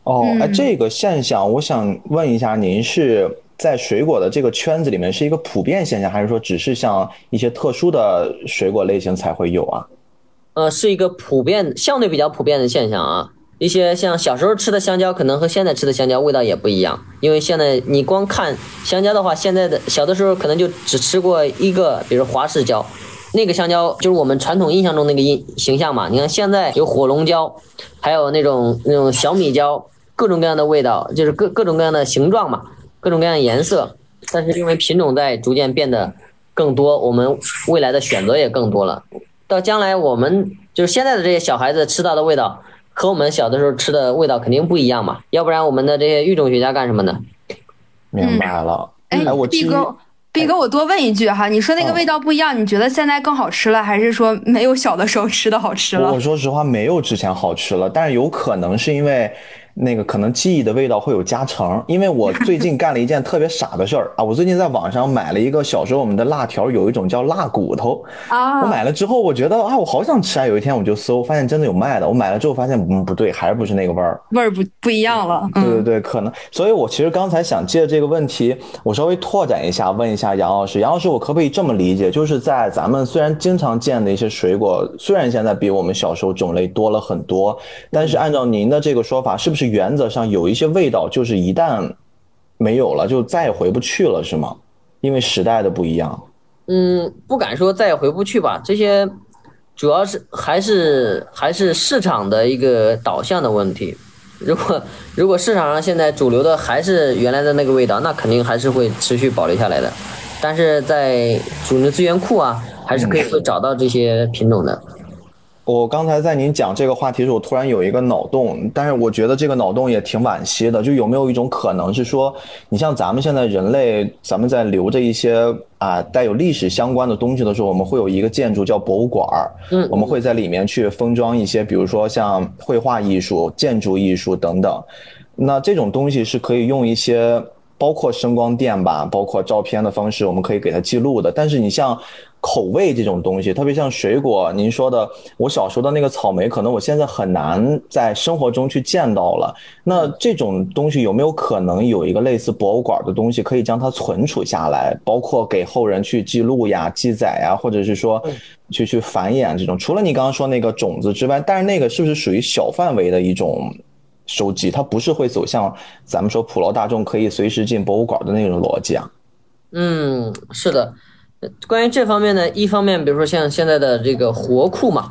哦，哎，这个现象，我想问一下，您是在水果的这个圈子里面是一个普遍现象，还是说只是像一些特殊的水果类型才会有啊？呃，是一个普遍、相对比较普遍的现象啊。一些像小时候吃的香蕉，可能和现在吃的香蕉味道也不一样，因为现在你光看香蕉的话，现在的小的时候可能就只吃过一个，比如华氏蕉。那个香蕉就是我们传统印象中那个印形象嘛？你看现在有火龙蕉，还有那种那种小米蕉，各种各样的味道，就是各各种各样的形状嘛，各种各样的颜色。但是因为品种在逐渐变得更多，我们未来的选择也更多了。到将来，我们就是现在的这些小孩子吃到的味道，和我们小的时候吃的味道肯定不一样嘛。要不然，我们的这些育种学家干什么呢？明白了。哎，我毕哥，毕哥，我多问一句哈，你说那个味道不一样，你觉得现在更好吃了，还是说没有小的时候吃的好吃了？我说实话，没有之前好吃了，但是有可能是因为。那个可能记忆的味道会有加成，因为我最近干了一件特别傻的事儿啊！我最近在网上买了一个小时候我们的辣条，有一种叫辣骨头啊。我买了之后，我觉得啊，我好想吃啊！有一天我就搜，发现真的有卖的。我买了之后发现，嗯，不对，还是不是那个味儿，味儿不不一样了。对对对，可能。所以我其实刚才想借这个问题，我稍微拓展一下，问一下杨老师，杨老师，我可不可以这么理解，就是在咱们虽然经常见的一些水果，虽然现在比我们小时候种类多了很多，但是按照您的这个说法，是不是原则上有？有一些味道，就是一旦没有了，就再也回不去了，是吗？因为时代的不一样。嗯，不敢说再也回不去吧。这些主要是还是还是市场的一个导向的问题。如果如果市场上现在主流的还是原来的那个味道，那肯定还是会持续保留下来的。但是在主流资源库啊，还是可以会找到这些品种的。我刚才在您讲这个话题时，我突然有一个脑洞，但是我觉得这个脑洞也挺惋惜的。就有没有一种可能是说，你像咱们现在人类，咱们在留着一些啊带有历史相关的东西的时候，我们会有一个建筑叫博物馆儿，嗯，我们会在里面去封装一些，比如说像绘画艺术、建筑艺术等等。那这种东西是可以用一些，包括声光电吧，包括照片的方式，我们可以给它记录的。但是你像。口味这种东西，特别像水果，您说的，我小时候的那个草莓，可能我现在很难在生活中去见到了。那这种东西有没有可能有一个类似博物馆的东西，可以将它存储下来，包括给后人去记录呀、记载呀，或者是说去去繁衍这种？除了你刚刚说那个种子之外，但是那个是不是属于小范围的一种收集？它不是会走向咱们说普罗大众可以随时进博物馆的那种逻辑啊？嗯，是的。关于这方面呢，一方面，比如说像现在的这个活库嘛，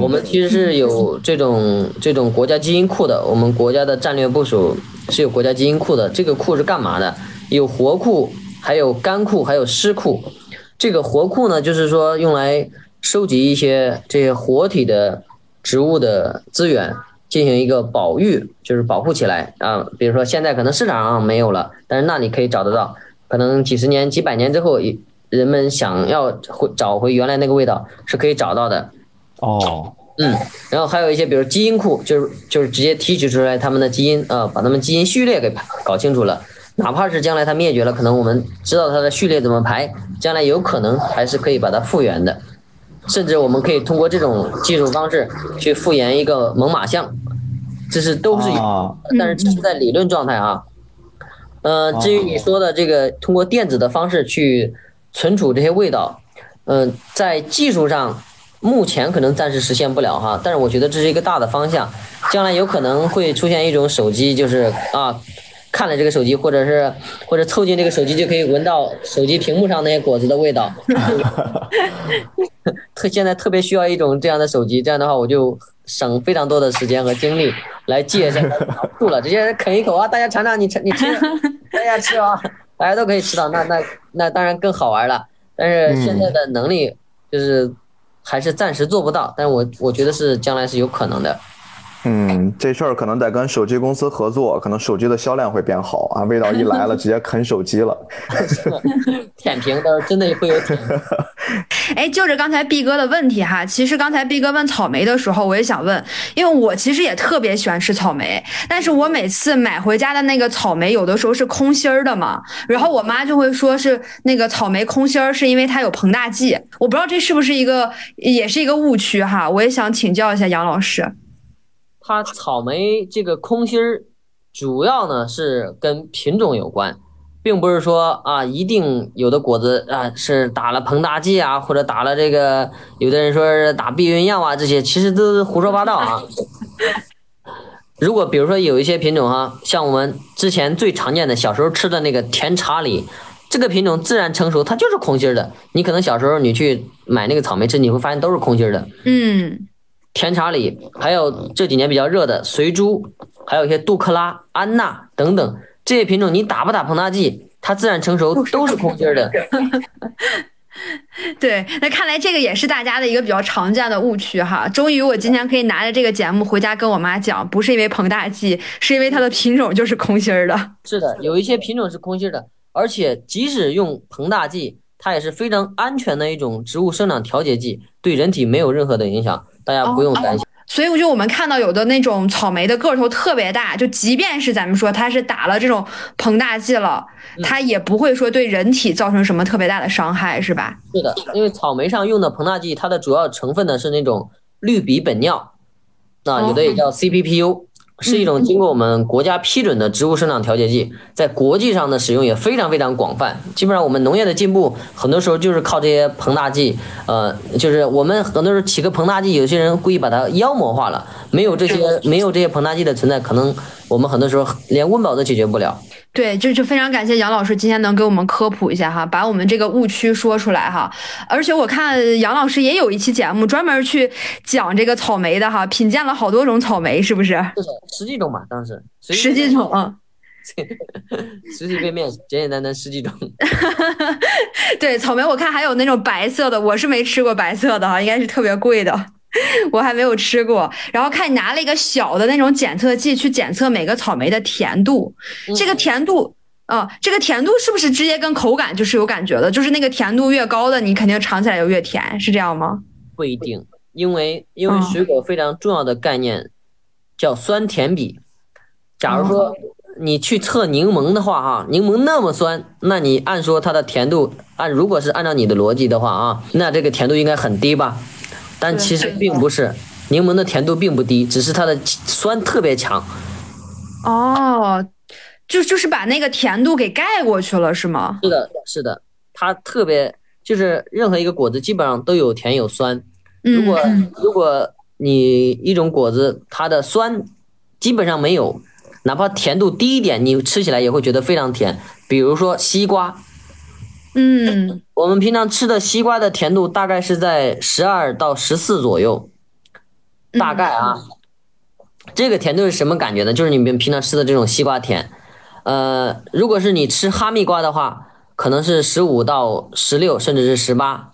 我们其实是有这种这种国家基因库的。我们国家的战略部署是有国家基因库的。这个库是干嘛的？有活库，还有干库，还有湿库。这个活库呢，就是说用来收集一些这些活体的植物的资源，进行一个保育，就是保护起来啊。比如说现在可能市场上没有了，但是那里可以找得到。可能几十年、几百年之后人们想要回找回原来那个味道是可以找到的，哦，嗯，然后还有一些，比如基因库，就是就是直接提取出来他们的基因，呃，把他们基因序列给搞清楚了，哪怕是将来它灭绝了，可能我们知道它的序列怎么排，将来有可能还是可以把它复原的，甚至我们可以通过这种技术方式去复原一个猛犸象，这是都是有，但是这是在理论状态啊，嗯，至于你说的这个通过电子的方式去。存储这些味道，嗯，在技术上目前可能暂时实现不了哈，但是我觉得这是一个大的方向，将来有可能会出现一种手机，就是啊，看了这个手机，或者是或者凑近这个手机就可以闻到手机屏幕上那些果子的味道。特现在特别需要一种这样的手机，这样的话我就省非常多的时间和精力来戒下住了，直接啃一口啊，大家尝尝，你吃你吃，大家吃啊。大家都可以吃到，那那那当然更好玩了。但是现在的能力就是还是暂时做不到，但是我我觉得是将来是有可能的。嗯，这事儿可能得跟手机公司合作，可能手机的销量会变好啊。味道一来了，直接啃手机了。舔屏的真的会有舔。哎，就着刚才毕哥的问题哈，其实刚才毕哥问草莓的时候，我也想问，因为我其实也特别喜欢吃草莓，但是我每次买回家的那个草莓，有的时候是空心儿的嘛，然后我妈就会说是那个草莓空心儿，是因为它有膨大剂。我不知道这是不是一个，也是一个误区哈。我也想请教一下杨老师。它草莓这个空心儿，主要呢是跟品种有关，并不是说啊一定有的果子啊是打了膨大剂啊，或者打了这个，有的人说是打避孕药啊，这些其实都是胡说八道啊。如果比如说有一些品种哈，像我们之前最常见的小时候吃的那个甜查理，这个品种自然成熟它就是空心儿的，你可能小时候你去买那个草莓吃，你会发现都是空心儿的。嗯。甜茶里，还有这几年比较热的随珠，还有一些杜克拉、安娜等等这些品种，你打不打膨大剂，它自然成熟都是空心儿的。对，那看来这个也是大家的一个比较常见的误区哈。终于，我今天可以拿着这个节目回家跟我妈讲，不是因为膨大剂，是因为它的品种就是空心儿的。是的，有一些品种是空心儿的，而且即使用膨大剂，它也是非常安全的一种植物生长调节剂，对人体没有任何的影响，大家不用担心。所以我，就我们看到有的那种草莓的个头特别大，就即便是咱们说它是打了这种膨大剂了，它也不会说对人体造成什么特别大的伤害，是吧？是的，因为草莓上用的膨大剂，它的主要成分呢是那种氯吡苯脲，那有的也叫 CPPU。是一种经过我们国家批准的植物生长调节剂，在国际上的使用也非常非常广泛。基本上我们农业的进步，很多时候就是靠这些膨大剂。呃，就是我们很多时候起个膨大剂，有些人故意把它妖魔化了。没有这些没有这些膨大剂的存在，可能我们很多时候连温饱都解决不了。对，就就非常感谢杨老师今天能给我们科普一下哈，把我们这个误区说出来哈。而且我看杨老师也有一期节目专门去讲这个草莓的哈，品鉴了好多种草莓，是不是？十几种吧，当时十几种啊，随随便便，简简单单十几种。对，草莓我看还有那种白色的，我是没吃过白色的哈，应该是特别贵的。我还没有吃过，然后看你拿了一个小的那种检测剂去检测每个草莓的甜度，这个甜度啊，这个甜度是不是直接跟口感就是有感觉的？就是那个甜度越高的，你肯定尝起来就越甜，是这样吗？不一定，因为因为水果非常重要的概念叫酸甜比。假如说你去测柠檬的话，哈，柠檬那么酸，那你按说它的甜度，按如果是按照你的逻辑的话啊，那这个甜度应该很低吧？但其实并不是，柠檬的甜度并不低，只是它的酸特别强。哦，就就是把那个甜度给盖过去了，是吗？是的，是的，它特别就是任何一个果子基本上都有甜有酸。如果如果你一种果子它的酸基本上没有，哪怕甜度低一点，你吃起来也会觉得非常甜。比如说西瓜。嗯，我们平常吃的西瓜的甜度大概是在十二到十四左右，大概啊，这个甜度是什么感觉呢？就是你们平常吃的这种西瓜甜，呃，如果是你吃哈密瓜的话，可能是十五到十六，甚至是十八。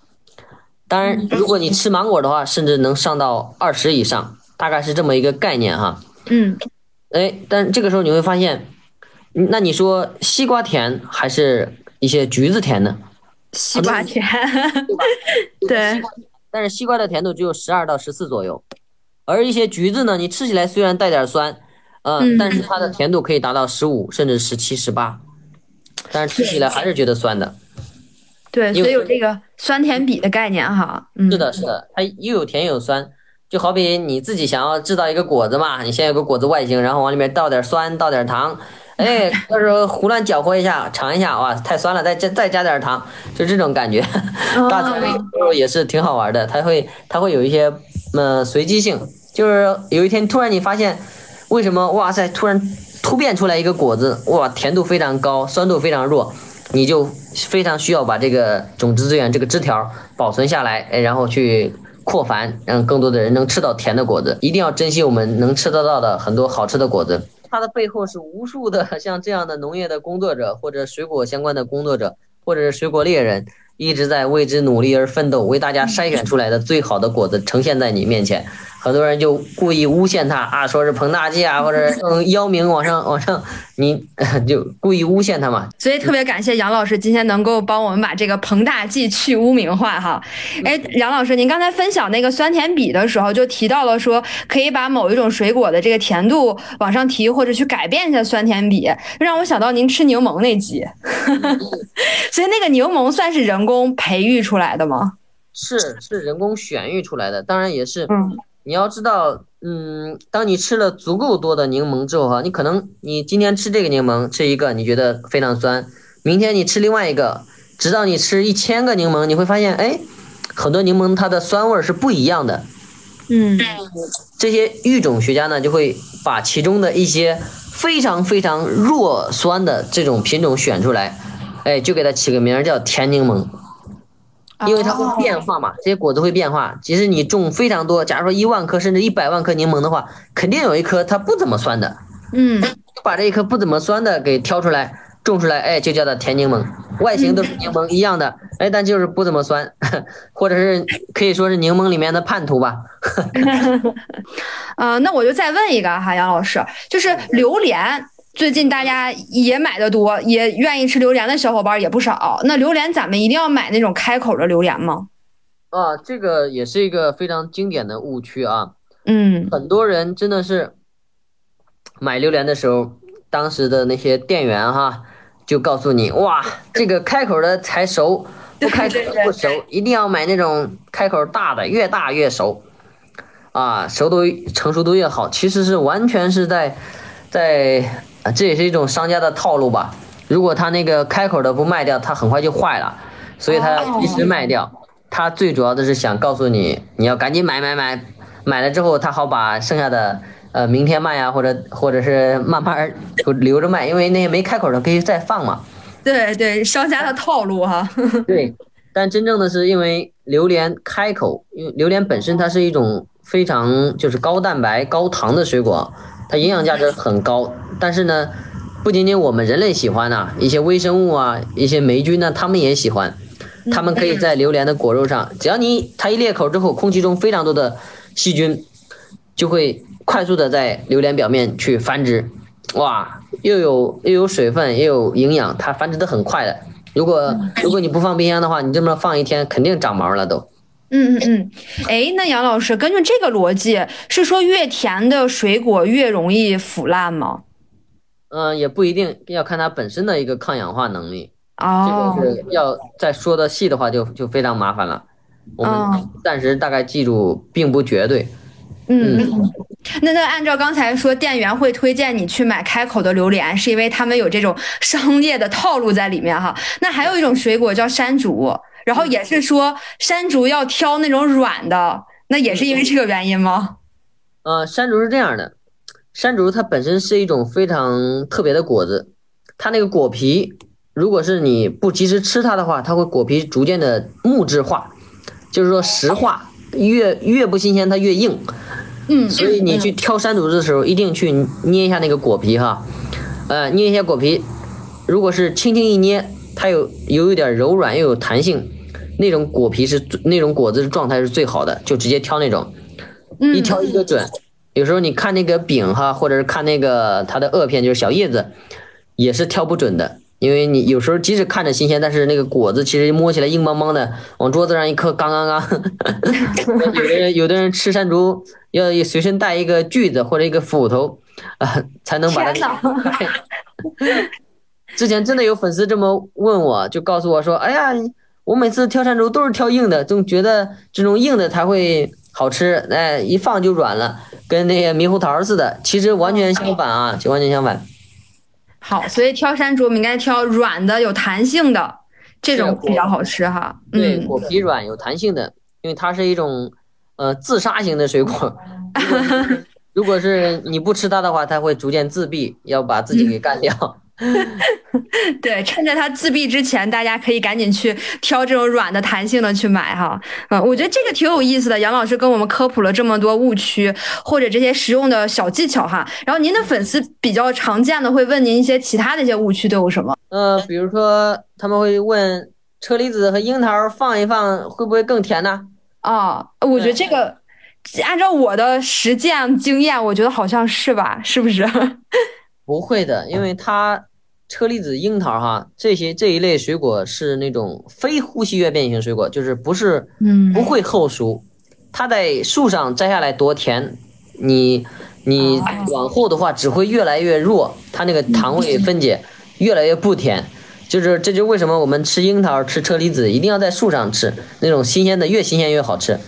当然，如果你吃芒果的话，甚至能上到二十以上，大概是这么一个概念哈。嗯，哎，但这个时候你会发现，那你说西瓜甜还是？一些橘子甜的，西瓜甜，对，但是西瓜的甜度只有十二到十四左右，而一些橘子呢，你吃起来虽然带点酸，嗯，但是它的甜度可以达到十五甚至十七、十八，但是吃起来还是觉得酸的。对，所以有这个酸甜比的概念哈。是的，是的，它又有甜又有酸，就好比你自己想要制造一个果子嘛，你先有个果子外形，然后往里面倒点酸，倒点糖。哎，到时候胡乱搅和一下，尝一下，哇，太酸了，再加再加点糖，就这种感觉。大草莓也是挺好玩的，它会它会有一些呃随机性，就是有一天突然你发现，为什么哇塞，突然突变出来一个果子，哇，甜度非常高，酸度非常弱，你就非常需要把这个种子资源这个枝条保存下来，哎，然后去扩繁，让更多的人能吃到甜的果子。一定要珍惜我们能吃得到的很多好吃的果子。它的背后是无数的 像这样的农业的工作者，或者水果相关的工作者，或者是水果猎人，一直在为之努力而奋斗，为大家筛选出来的最好的果子呈现在你面前。很多人就故意诬陷他啊，说是膨大剂啊，或者嗯妖名往上 往上，你 就故意诬陷他嘛。所以特别感谢杨老师今天能够帮我们把这个膨大剂去污名化哈。哎，杨老师，您刚才分享那个酸甜比的时候，就提到了说可以把某一种水果的这个甜度往上提，或者去改变一下酸甜比，让我想到您吃柠檬那集。所以那个柠檬算是人工培育出来的吗？是，是人工选育出来的，当然也是。嗯。你要知道，嗯，当你吃了足够多的柠檬之后，哈，你可能你今天吃这个柠檬吃一个，你觉得非常酸，明天你吃另外一个，直到你吃一千个柠檬，你会发现，哎，很多柠檬它的酸味是不一样的。嗯，这些育种学家呢，就会把其中的一些非常非常弱酸的这种品种选出来，哎，就给它起个名叫甜柠檬。因为它会变化嘛，这些果子会变化。即使你种非常多，假如说一万颗甚至一百万颗柠檬的话，肯定有一颗它不怎么酸的。嗯，把这一颗不怎么酸的给挑出来，种出来，哎，就叫它甜柠檬，外形都是柠檬一样的，哎，但就是不怎么酸，或者是可以说是柠檬里面的叛徒吧。呃，那我就再问一个哈，杨老师，就是榴莲。最近大家也买的多，也愿意吃榴莲的小伙伴也不少。那榴莲咱们一定要买那种开口的榴莲吗？啊，这个也是一个非常经典的误区啊。嗯，很多人真的是买榴莲的时候，当时的那些店员哈就告诉你，哇，这个开口的才熟，不开口的不熟，一定要买那种开口大的，越大越熟啊，熟度成熟度越好。其实是完全是在在。啊，这也是一种商家的套路吧？如果他那个开口的不卖掉，他很快就坏了，所以他一直卖掉。他最主要的是想告诉你，你要赶紧买买买，买了之后他好把剩下的呃明天卖呀，或者或者是慢慢留着卖，因为那些没开口的可以再放嘛。对对，商家的套路哈。对，但真正的是因为榴莲开口，因为榴莲本身它是一种非常就是高蛋白高糖的水果。它营养价值很高，但是呢，不仅仅我们人类喜欢呐，一些微生物啊，一些霉菌呢，它们也喜欢。它们可以在榴莲的果肉上，只要你它一裂口之后，空气中非常多的细菌就会快速的在榴莲表面去繁殖。哇，又有又有水分，又有营养，它繁殖的很快的。如果如果你不放冰箱的话，你这么放一天，肯定长毛了都。嗯嗯嗯，哎，那杨老师，根据这个逻辑，是说越甜的水果越容易腐烂吗？嗯，也不一定要看它本身的一个抗氧化能力。哦，这个是要再说的细的话，就就非常麻烦了。我们暂时大概记住，并不绝对。嗯，那那按照刚才说，店员会推荐你去买开口的榴莲，是因为他们有这种商业的套路在里面哈。那还有一种水果叫山竹。然后也是说山竹要挑那种软的，那也是因为这个原因吗？呃，山竹是这样的，山竹它本身是一种非常特别的果子，它那个果皮，如果是你不及时吃它的话，它会果皮逐渐的木质化，就是说石化，越越不新鲜它越硬。嗯，所以你去挑山竹的时候，一定去捏一下那个果皮哈，呃，捏一下果皮，如果是轻轻一捏。它有有一点柔软又有弹性，那种果皮是那种果子的状态是最好的，就直接挑那种，一挑一个准。有时候你看那个饼哈，或者是看那个它的萼片，就是小叶子，也是挑不准的。因为你有时候即使看着新鲜，但是那个果子其实摸起来硬邦邦的，往桌子上一磕，刚刚刚。有的人有的人吃山竹要随身带一个锯子或者一个斧头啊，才能把它。之前真的有粉丝这么问我，就告诉我说：“哎呀，我每次挑山竹都是挑硬的，总觉得这种硬的才会好吃，哎，一放就软了，跟那个猕猴桃似的。其实完全相反啊，就完全相反。”好，所以挑山竹，我们应该挑软的、有弹性的这种比较好吃哈。对，果皮软有弹性的，因为它是一种呃自杀型的水果。如果是你不吃它的话，它会逐渐自闭，要把自己给干掉。对，趁着它自闭之前，大家可以赶紧去挑这种软的、弹性的去买哈。嗯，我觉得这个挺有意思的。杨老师跟我们科普了这么多误区或者这些实用的小技巧哈。然后您的粉丝比较常见的会问您一些其他的一些误区都有什么？呃，比如说他们会问车厘子和樱桃放一放会不会更甜呢？啊，我觉得这个按照我的实践经验，我觉得好像是吧？是不是？不会的，因为它车厘子、樱桃哈这些这一类水果是那种非呼吸月变型水果，就是不是嗯。不会后熟，它在树上摘下来多甜，你你往后的话只会越来越弱，它那个糖会分解，越来越不甜，就是这就为什么我们吃樱桃、吃车厘子一定要在树上吃，那种新鲜的越新鲜越好吃，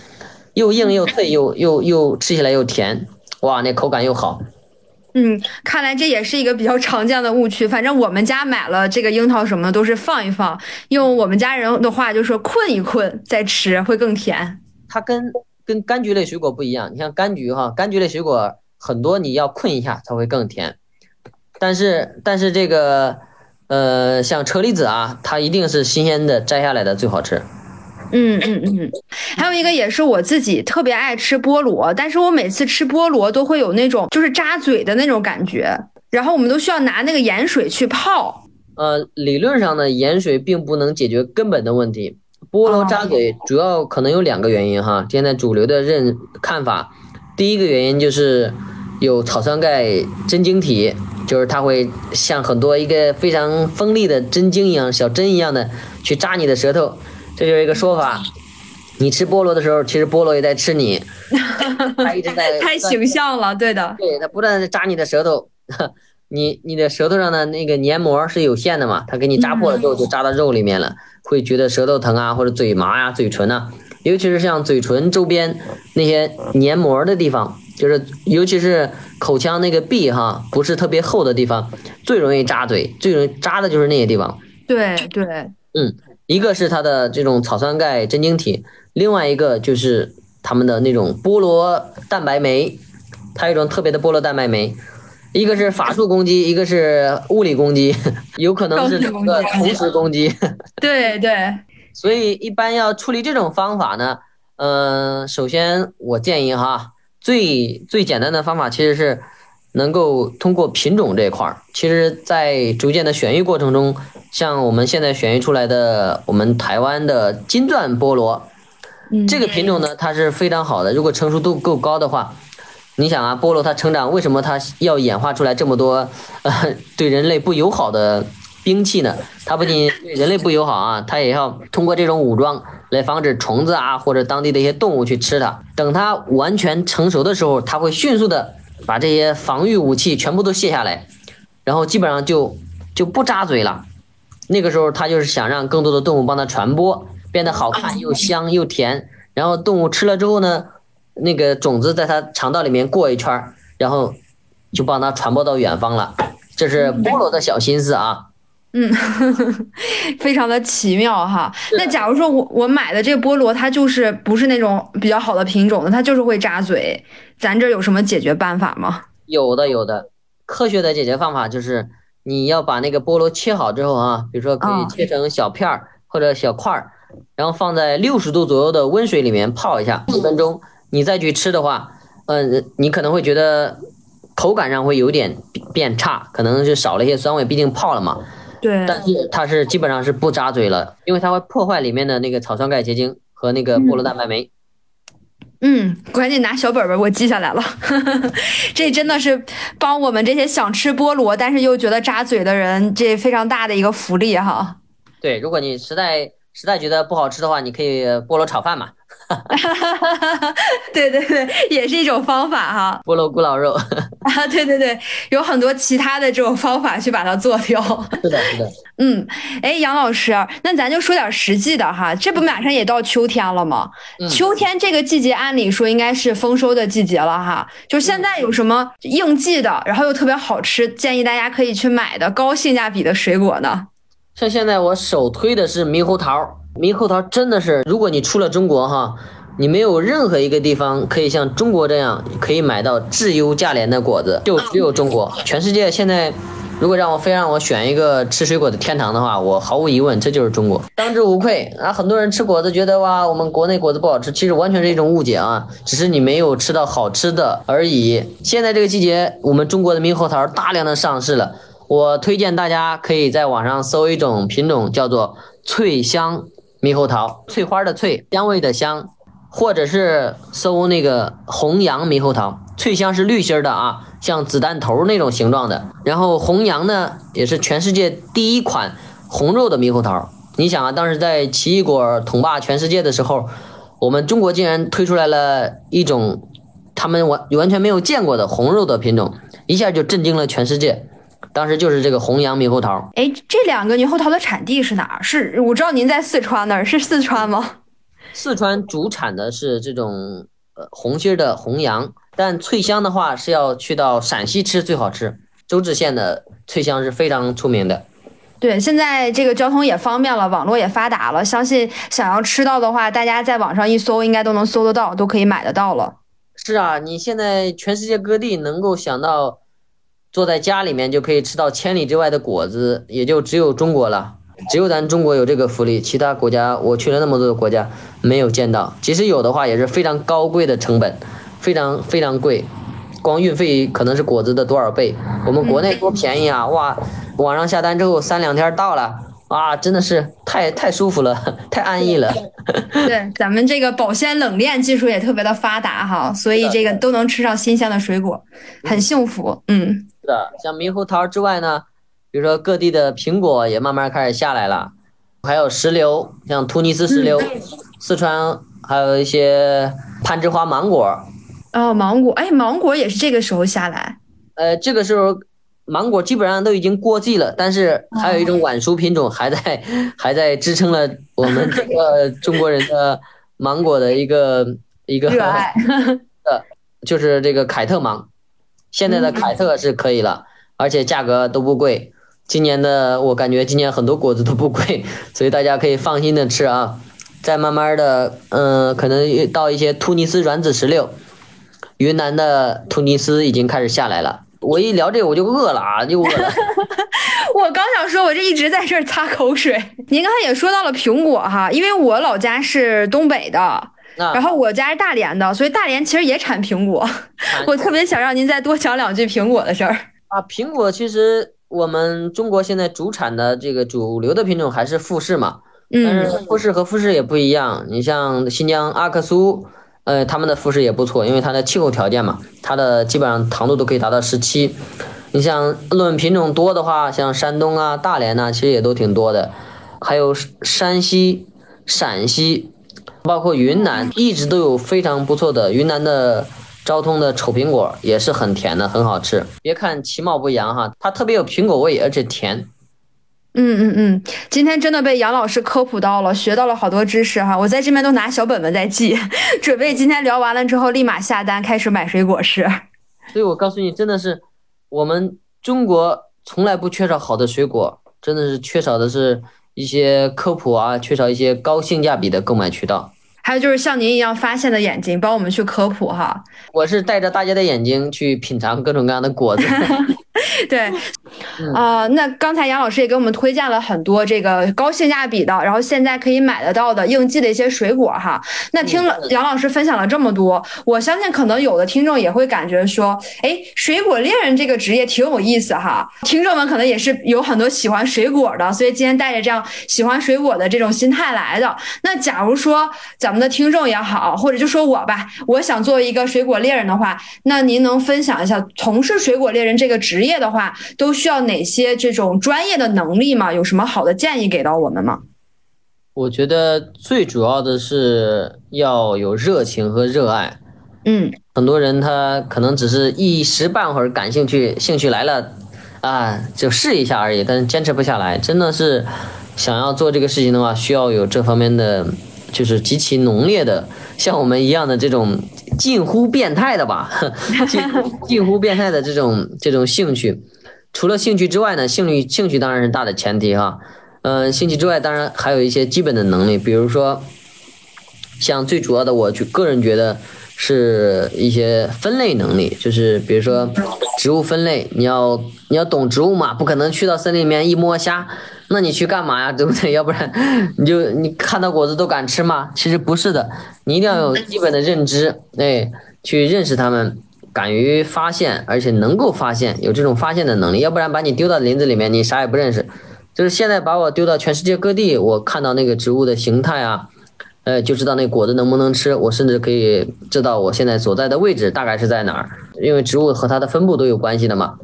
又硬又脆又又又吃起来又甜，哇，那口感又好。嗯，看来这也是一个比较常见的误区。反正我们家买了这个樱桃什么的，都是放一放，用我们家人的话就说困一困再吃会更甜。它跟跟柑橘类水果不一样，你像柑橘哈，柑橘类水果很多你要困一下才会更甜。但是但是这个呃像车厘子啊，它一定是新鲜的摘下来的最好吃。嗯嗯嗯，还有一个也是我自己特别爱吃菠萝，但是我每次吃菠萝都会有那种就是扎嘴的那种感觉，然后我们都需要拿那个盐水去泡，呃，理论上呢，盐水并不能解决根本的问题。菠萝扎嘴主要可能有两个原因哈，现在主流的认看法，第一个原因就是有草酸钙针晶体，就是它会像很多一个非常锋利的针晶一样，小针一样的去扎你的舌头，这就是一个说法。你吃菠萝的时候，其实菠萝也在吃你，它一直在太形象了，对的，对，它不断的扎你的舌头。你你的舌头上的那个黏膜是有限的嘛？它给你扎破了之后就扎到肉里面了，会觉得舌头疼啊，或者嘴麻呀、嘴唇呐，尤其是像嘴唇周边那些黏膜的地方，就是尤其是口腔那个壁哈，不是特别厚的地方，最容易扎嘴，最容易扎的就是那些地方。对对，嗯，一个是它的这种草酸钙真晶体，另外一个就是它们的那种菠萝蛋白酶，它有一种特别的菠萝蛋白酶。一个是法术攻击，一个是物理攻击，有可能是两个同时攻击。对 对，所以一般要处理这种方法呢，嗯，首先我建议哈，最最简单的方法其实是能够通过品种这块儿。其实，在逐渐的选育过程中，像我们现在选育出来的我们台湾的金钻菠萝，这个品种呢，它是非常好的。如果成熟度够高的话。你想啊，菠萝它成长，为什么它要演化出来这么多呃对人类不友好的兵器呢？它不仅对人类不友好啊，它也要通过这种武装来防止虫子啊或者当地的一些动物去吃它。等它完全成熟的时候，它会迅速的把这些防御武器全部都卸下来，然后基本上就就不扎嘴了。那个时候他就是想让更多的动物帮他传播，变得好看又香又甜，然后动物吃了之后呢？那个种子在它肠道里面过一圈，然后就帮他传播到远方了。这是菠萝的小心思啊。嗯，非常的奇妙哈。那假如说我我买的这个菠萝，它就是不是那种比较好的品种的，它就是会扎嘴，咱这有什么解决办法吗？有的，有的。科学的解决方法就是你要把那个菠萝切好之后啊，比如说可以切成小片儿或者小块儿，然后放在六十度左右的温水里面泡一下几分钟。你再去吃的话，嗯，你可能会觉得口感上会有点变差，可能是少了一些酸味，毕竟泡了嘛。对。但是它是基本上是不扎嘴了，因为它会破坏里面的那个草酸钙结晶和那个菠萝蛋白酶。嗯，赶紧拿小本本，我记下来了。这真的是帮我们这些想吃菠萝但是又觉得扎嘴的人，这非常大的一个福利哈。对，如果你实在实在觉得不好吃的话，你可以菠萝炒饭嘛。对对对，也是一种方法哈。菠萝咕老肉 啊，对对对，有很多其他的这种方法去把它做掉。是的，是的。嗯，哎，杨老师，那咱就说点实际的哈，这不马上也到秋天了吗？秋天这个季节，按理说应该是丰收的季节了哈。就现在有什么应季的，然后又特别好吃，建议大家可以去买的高性价比的水果呢？像现在我首推的是猕猴桃。猕猴桃真的是，如果你出了中国哈，你没有任何一个地方可以像中国这样可以买到质优价廉的果子，就只有中国。全世界现在，如果让我非让我选一个吃水果的天堂的话，我毫无疑问这就是中国，当之无愧啊！很多人吃果子觉得哇，我们国内果子不好吃，其实完全是一种误解啊，只是你没有吃到好吃的而已。现在这个季节，我们中国的猕猴桃大量的上市了，我推荐大家可以在网上搜一种品种，叫做翠香。猕猴桃，翠花的翠，香味的香，或者是搜那个红杨猕猴桃，翠香是绿心的啊，像子弹头那种形状的。然后红杨呢，也是全世界第一款红肉的猕猴桃。你想啊，当时在奇异果统霸全世界的时候，我们中国竟然推出来了一种他们完完全没有见过的红肉的品种，一下就震惊了全世界。当时就是这个红阳猕猴桃，哎，这两个猕猴桃的产地是哪儿？是我知道您在四川那儿，是四川吗？四川主产的是这种呃红心的红阳，但脆香的话是要去到陕西吃最好吃。周至县的脆香是非常出名的。对，现在这个交通也方便了，网络也发达了，相信想要吃到的话，大家在网上一搜，应该都能搜得到，都可以买得到了。是啊，你现在全世界各地能够想到。坐在家里面就可以吃到千里之外的果子，也就只有中国了，只有咱中国有这个福利，其他国家我去了那么多的国家没有见到，即使有的话也是非常高贵的成本，非常非常贵，光运费可能是果子的多少倍，我们国内多便宜啊！哇，网上下单之后三两天到了，啊，真的是太太舒服了，太安逸了。对，咱们这个保鲜冷链技术也特别的发达哈，所以这个都能吃上新鲜的水果，很幸福。嗯，是的，像猕猴桃之外呢，比如说各地的苹果也慢慢开始下来了，还有石榴，像突尼斯石榴，四川还有一些攀枝花芒果。哦，芒果，哎，芒果也是这个时候下来。呃，这个时候。芒果基本上都已经过季了，但是还有一种晚熟品种还在，还在支撑了我们这个 中国人的芒果的一个一个热爱。的，就是这个凯特芒。现在的凯特是可以了，而且价格都不贵。今年的我感觉今年很多果子都不贵，所以大家可以放心的吃啊。再慢慢的，嗯，可能到一些突尼斯软籽石榴，云南的突尼斯已经开始下来了。我一聊这个我就饿了啊，就饿了。我刚想说，我这一直在这儿擦口水。您刚才也说到了苹果哈，因为我老家是东北的，然后我家是大连的，所以大连其实也产苹果。我特别想让您再多讲两句苹果的事儿啊。苹果其实我们中国现在主产的这个主流的品种还是富士嘛，但是富士和富士也不一样。你像新疆阿克苏。呃，他们的富士也不错，因为它的气候条件嘛，它的基本上糖度都可以达到十七。你像论品种多的话，像山东啊、大连呐，其实也都挺多的。还有山西、陕西，包括云南，一直都有非常不错的。云南的昭通的丑苹果也是很甜的，很好吃。别看其貌不扬哈，它特别有苹果味，而且甜。嗯嗯嗯，今天真的被杨老师科普到了，学到了好多知识哈。我在这边都拿小本本在记，准备今天聊完了之后立马下单开始买水果吃。所以我告诉你，真的是我们中国从来不缺少好的水果，真的是缺少的是一些科普啊，缺少一些高性价比的购买渠道。还有就是像您一样发现的眼睛，帮我们去科普哈。我是带着大家的眼睛去品尝各种各样的果子。对，啊，那刚才杨老师也给我们推荐了很多这个高性价比的，然后现在可以买得到的应季的一些水果哈。那听了杨老师分享了这么多，我相信可能有的听众也会感觉说，哎，水果猎人这个职业挺有意思哈。听众们可能也是有很多喜欢水果的，所以今天带着这样喜欢水果的这种心态来的。那假如说咱们的听众也好，或者就说我吧，我想做一个水果猎人的话，那您能分享一下从事水果猎人这个职业的话，都需要哪些这种专业的能力吗？有什么好的建议给到我们吗？我觉得最主要的是要有热情和热爱。嗯，很多人他可能只是一时半会儿感兴趣，兴趣来了啊，就试一下而已，但是坚持不下来。真的是想要做这个事情的话，需要有这方面的，就是极其浓烈的，像我们一样的这种。近乎变态的吧，近近乎变态的这种这种兴趣，除了兴趣之外呢，兴趣兴趣当然是大的前提哈，嗯，兴趣之外当然还有一些基本的能力，比如说，像最主要的，我就个人觉得是一些分类能力，就是比如说植物分类，你要你要懂植物嘛，不可能去到森林里面一摸虾。那你去干嘛呀？对不对？要不然你就你看到果子都敢吃吗？其实不是的，你一定要有基本的认知，哎，去认识它们，敢于发现，而且能够发现，有这种发现的能力。要不然把你丢到林子里面，你啥也不认识。就是现在把我丢到全世界各地，我看到那个植物的形态啊，呃，就知道那果子能不能吃。我甚至可以知道我现在所在的位置大概是在哪儿，因为植物和它的分布都有关系的嘛。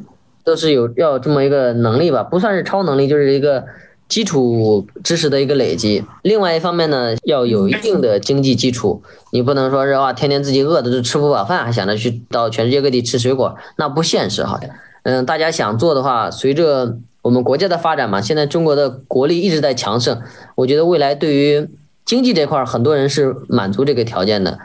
都是有要这么一个能力吧，不算是超能力，就是一个基础知识的一个累积。另外一方面呢，要有一定的经济基础，你不能说是哇，天天自己饿的就吃不饱饭，还想着去到全世界各地吃水果，那不现实哈。嗯，大家想做的话，随着我们国家的发展嘛，现在中国的国力一直在强盛，我觉得未来对于经济这块，很多人是满足这个条件的。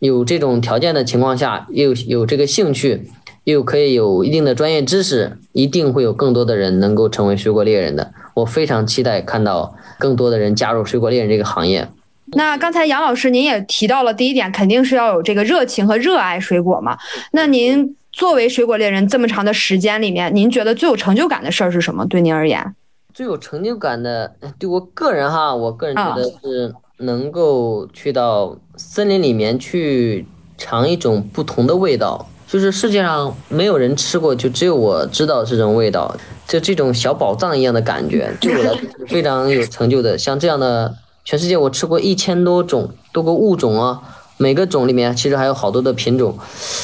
有这种条件的情况下，又有这个兴趣。又可以有一定的专业知识，一定会有更多的人能够成为水果猎人的。我非常期待看到更多的人加入水果猎人这个行业。那刚才杨老师您也提到了第一点，肯定是要有这个热情和热爱水果嘛。那您作为水果猎人这么长的时间里面，您觉得最有成就感的事儿是什么？对您而言，最有成就感的，对我个人哈，我个人觉得是能够去到森林里面去尝一种不同的味道。就是世界上没有人吃过，就只有我知道这种味道。就这种小宝藏一样的感觉，对我来说是非常有成就的。像这样的，全世界我吃过一千多种多个物种啊。每个种里面其实还有好多的品种，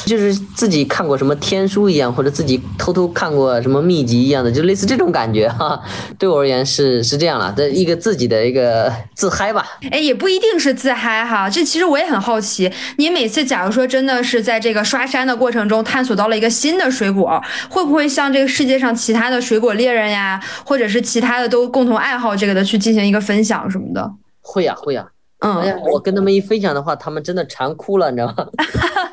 就是自己看过什么天书一样，或者自己偷偷看过什么秘籍一样的，就类似这种感觉哈。对我而言是是这样了，这一个自己的一个自嗨吧。哎，也不一定是自嗨哈。这其实我也很好奇，你每次假如说真的是在这个刷山的过程中探索到了一个新的水果，会不会像这个世界上其他的水果猎人呀，或者是其他的都共同爱好这个的去进行一个分享什么的？会呀，会呀。嗯，我跟他们一分享的话，他们真的馋哭了，你知道吗？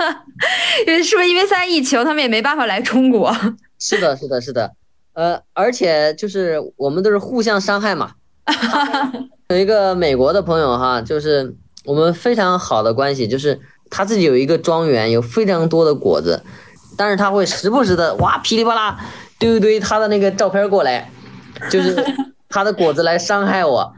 因为是不是因为现在疫情，他们也没办法来中国？是的，是的，是的。呃，而且就是我们都是互相伤害嘛。有一个美国的朋友哈，就是我们非常好的关系，就是他自己有一个庄园，有非常多的果子，但是他会时不时的哇噼里啪啦丢一堆他的那个照片过来，就是他的果子来伤害我。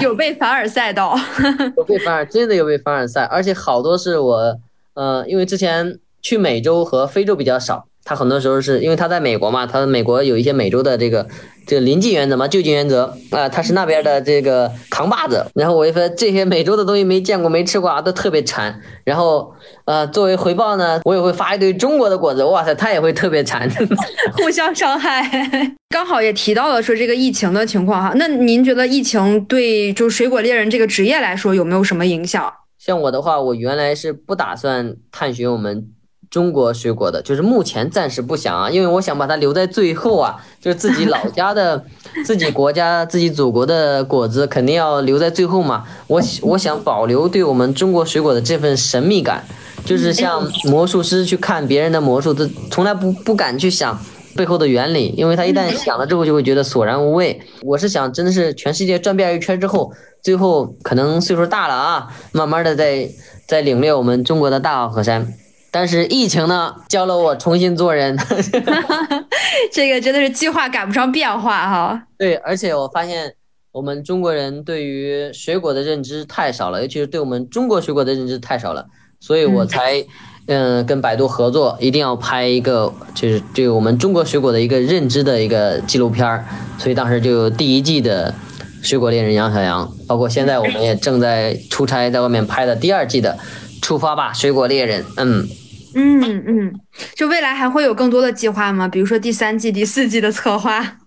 有被凡尔赛到，有被凡尔，真的有被凡尔赛，而且好多是我，呃，因为之前去美洲和非洲比较少，他很多时候是因为他在美国嘛，他美国有一些美洲的这个。这个临近原则嘛，就近原则啊，他是那边的这个扛把子。然后我一说这些美洲的东西没见过、没吃过啊，都特别馋。然后呃，作为回报呢，我也会发一堆中国的果子。哇塞，他也会特别馋，互相伤害。刚好也提到了说这个疫情的情况哈，那您觉得疫情对就水果猎人这个职业来说有没有什么影响？像我的话，我原来是不打算探寻我们。中国水果的，就是目前暂时不想啊，因为我想把它留在最后啊，就是自己老家的、自己国家、自己祖国的果子，肯定要留在最后嘛。我我想保留对我们中国水果的这份神秘感，就是像魔术师去看别人的魔术，他从来不不敢去想背后的原理，因为他一旦想了之后，就会觉得索然无味。我是想，真的是全世界转遍一圈之后，最后可能岁数大了啊，慢慢的再再领略我们中国的大好河山。但是疫情呢，教了我重新做人。这个真的是计划赶不上变化哈。对，而且我发现我们中国人对于水果的认知太少了，尤其是对我们中国水果的认知太少了，所以我才嗯跟百度合作，一定要拍一个就是对我们中国水果的一个认知的一个纪录片儿。所以当时就有第一季的水果猎人杨小杨，包括现在我们也正在出差在外面拍的第二季的出发吧水果猎人，嗯。嗯嗯，就未来还会有更多的计划吗？比如说第三季、第四季的策划？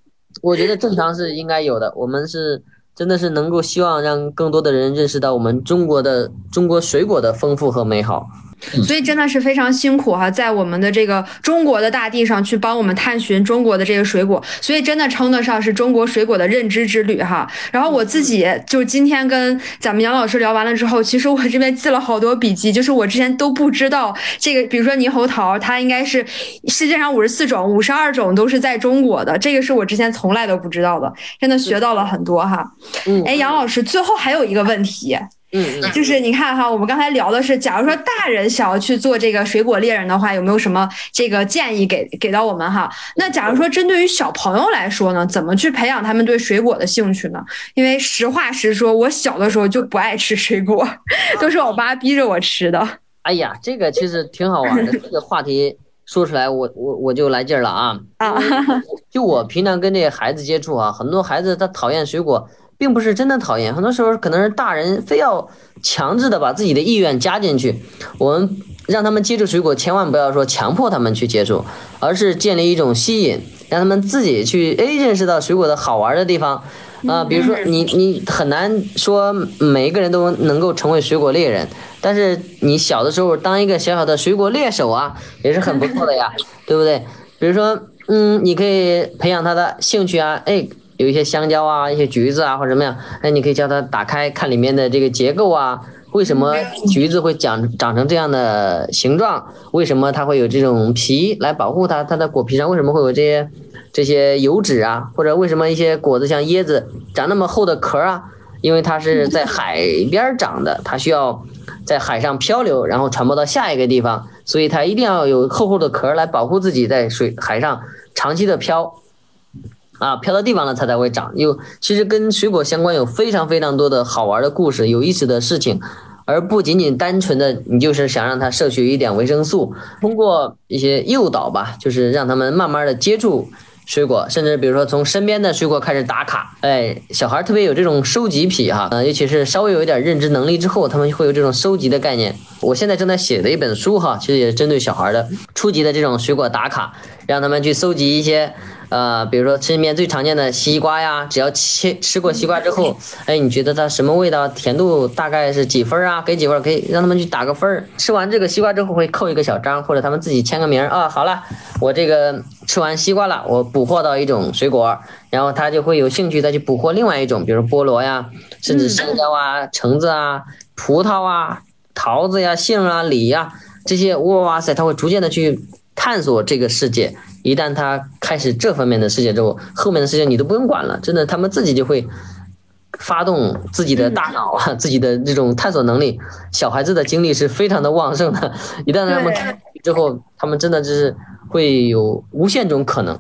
我觉得正常是应该有的。我们是真的是能够希望让更多的人认识到我们中国的中国水果的丰富和美好。所以真的是非常辛苦哈，在我们的这个中国的大地上去帮我们探寻中国的这个水果，所以真的称得上是中国水果的认知之旅哈。然后我自己就今天跟咱们杨老师聊完了之后，其实我这边记了好多笔记，就是我之前都不知道这个，比如说猕猴桃，它应该是世界上五十四种，五十二种都是在中国的，这个是我之前从来都不知道的，真的学到了很多哈。嗯，哎，杨老师，最后还有一个问题。嗯嗯，就是你看哈，我们刚才聊的是，假如说大人想要去做这个水果猎人的话，有没有什么这个建议给给到我们哈？那假如说针对于小朋友来说呢，怎么去培养他们对水果的兴趣呢？因为实话实说，我小的时候就不爱吃水果，都是我妈逼着我吃的。哎呀，这个其实挺好玩的，这个话题说出来，我我我就来劲儿了啊啊！就我平常跟这些孩子接触啊，很多孩子他讨厌水果。并不是真的讨厌，很多时候可能是大人非要强制的把自己的意愿加进去。我们让他们接触水果，千万不要说强迫他们去接触，而是建立一种吸引，让他们自己去哎认识到水果的好玩的地方啊。比如说你你很难说每一个人都能够成为水果猎人，但是你小的时候当一个小小的水果猎手啊，也是很不错的呀，对不对？比如说嗯，你可以培养他的兴趣啊，哎。有一些香蕉啊，一些橘子啊，或者什么样，哎，你可以叫它打开看里面的这个结构啊，为什么橘子会长长成这样的形状？为什么它会有这种皮来保护它？它的果皮上为什么会有这些这些油脂啊？或者为什么一些果子像椰子长那么厚的壳啊？因为它是在海边长的，它需要在海上漂流，然后传播到下一个地方，所以它一定要有厚厚的壳来保护自己在水海上长期的漂。啊，飘到地方了它才会长。有其实跟水果相关，有非常非常多的好玩的故事，有意思的事情，而不仅仅单纯的你就是想让它摄取一点维生素。通过一些诱导吧，就是让他们慢慢的接触水果，甚至比如说从身边的水果开始打卡。哎，小孩特别有这种收集癖哈，呃，尤其是稍微有一点认知能力之后，他们会有这种收集的概念。我现在正在写的一本书哈，其实也是针对小孩的初级的这种水果打卡，让他们去搜集一些。呃，比如说身边最常见的西瓜呀，只要切吃过西瓜之后，哎，你觉得它什么味道？甜度大概是几分啊？给几分？可以让他们去打个分儿。吃完这个西瓜之后会扣一个小章，或者他们自己签个名啊。好了，我这个吃完西瓜了，我捕获到一种水果，然后他就会有兴趣再去捕获另外一种，比如菠萝呀，甚至香蕉啊、橙子啊、葡萄啊、桃子呀、杏啊、李呀这些，哇塞，他会逐渐的去探索这个世界。一旦他开始这方面的世界之后，后面的事情你都不用管了，真的，他们自己就会发动自己的大脑啊，自己的这种探索能力。小孩子的精力是非常的旺盛的，一旦他们之后，他们真的就是会有无限种可能。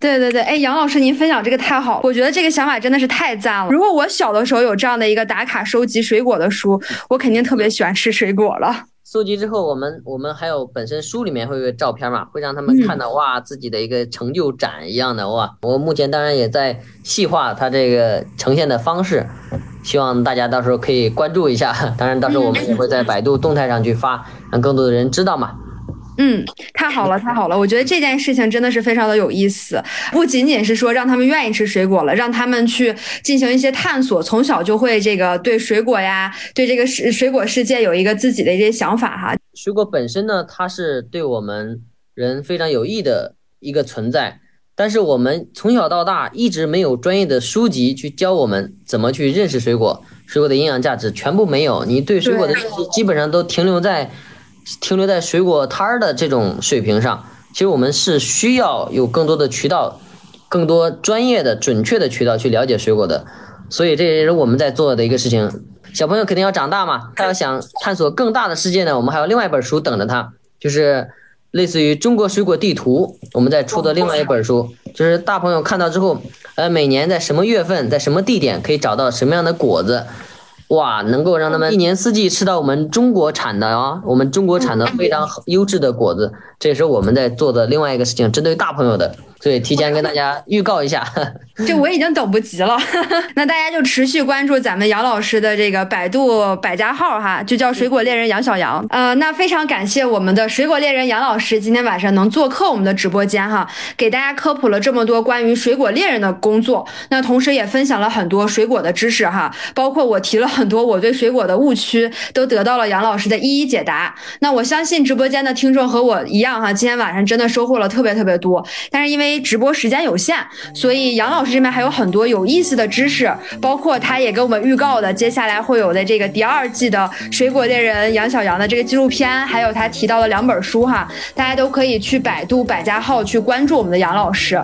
对对对，哎，杨老师，您分享这个太好了，我觉得这个想法真的是太赞了。如果我小的时候有这样的一个打卡收集水果的书，我肯定特别喜欢吃水果了。搜集之后，我们我们还有本身书里面会有照片嘛，会让他们看到哇自己的一个成就展一样的哇。我目前当然也在细化它这个呈现的方式，希望大家到时候可以关注一下。当然到时候我们也会在百度动态上去发，让更多的人知道嘛。嗯，太好了，太好了！我觉得这件事情真的是非常的有意思，不仅仅是说让他们愿意吃水果了，让他们去进行一些探索，从小就会这个对水果呀，对这个世水果世界有一个自己的一些想法哈。水果本身呢，它是对我们人非常有益的一个存在，但是我们从小到大一直没有专业的书籍去教我们怎么去认识水果，水果的营养价值全部没有，你对水果的知识基本上都停留在。停留在水果摊儿的这种水平上，其实我们是需要有更多的渠道，更多专业的、准确的渠道去了解水果的。所以这也是我们在做的一个事情。小朋友肯定要长大嘛，他要想探索更大的世界呢，我们还有另外一本书等着他，就是类似于《中国水果地图》，我们在出的另外一本书，就是大朋友看到之后，呃，每年在什么月份，在什么地点可以找到什么样的果子。哇，能够让他们一年四季吃到我们中国产的啊，我们中国产的非常优质的果子，这也是我们在做的另外一个事情，针对大朋友的。所以提前跟大家预告一下，这我已经等不及了。那大家就持续关注咱们杨老师的这个百度百家号哈，就叫水果猎人杨小杨。呃，那非常感谢我们的水果猎人杨老师今天晚上能做客我们的直播间哈，给大家科普了这么多关于水果猎人的工作。那同时也分享了很多水果的知识哈，包括我提了很多我对水果的误区，都得到了杨老师的一一解答。那我相信直播间的听众和我一样哈，今天晚上真的收获了特别特别多。但是因直播时间有限，所以杨老师这边还有很多有意思的知识，包括他也给我们预告的接下来会有的这个第二季的《水果猎人杨小杨》的这个纪录片，还有他提到的两本书哈，大家都可以去百度百家号去关注我们的杨老师。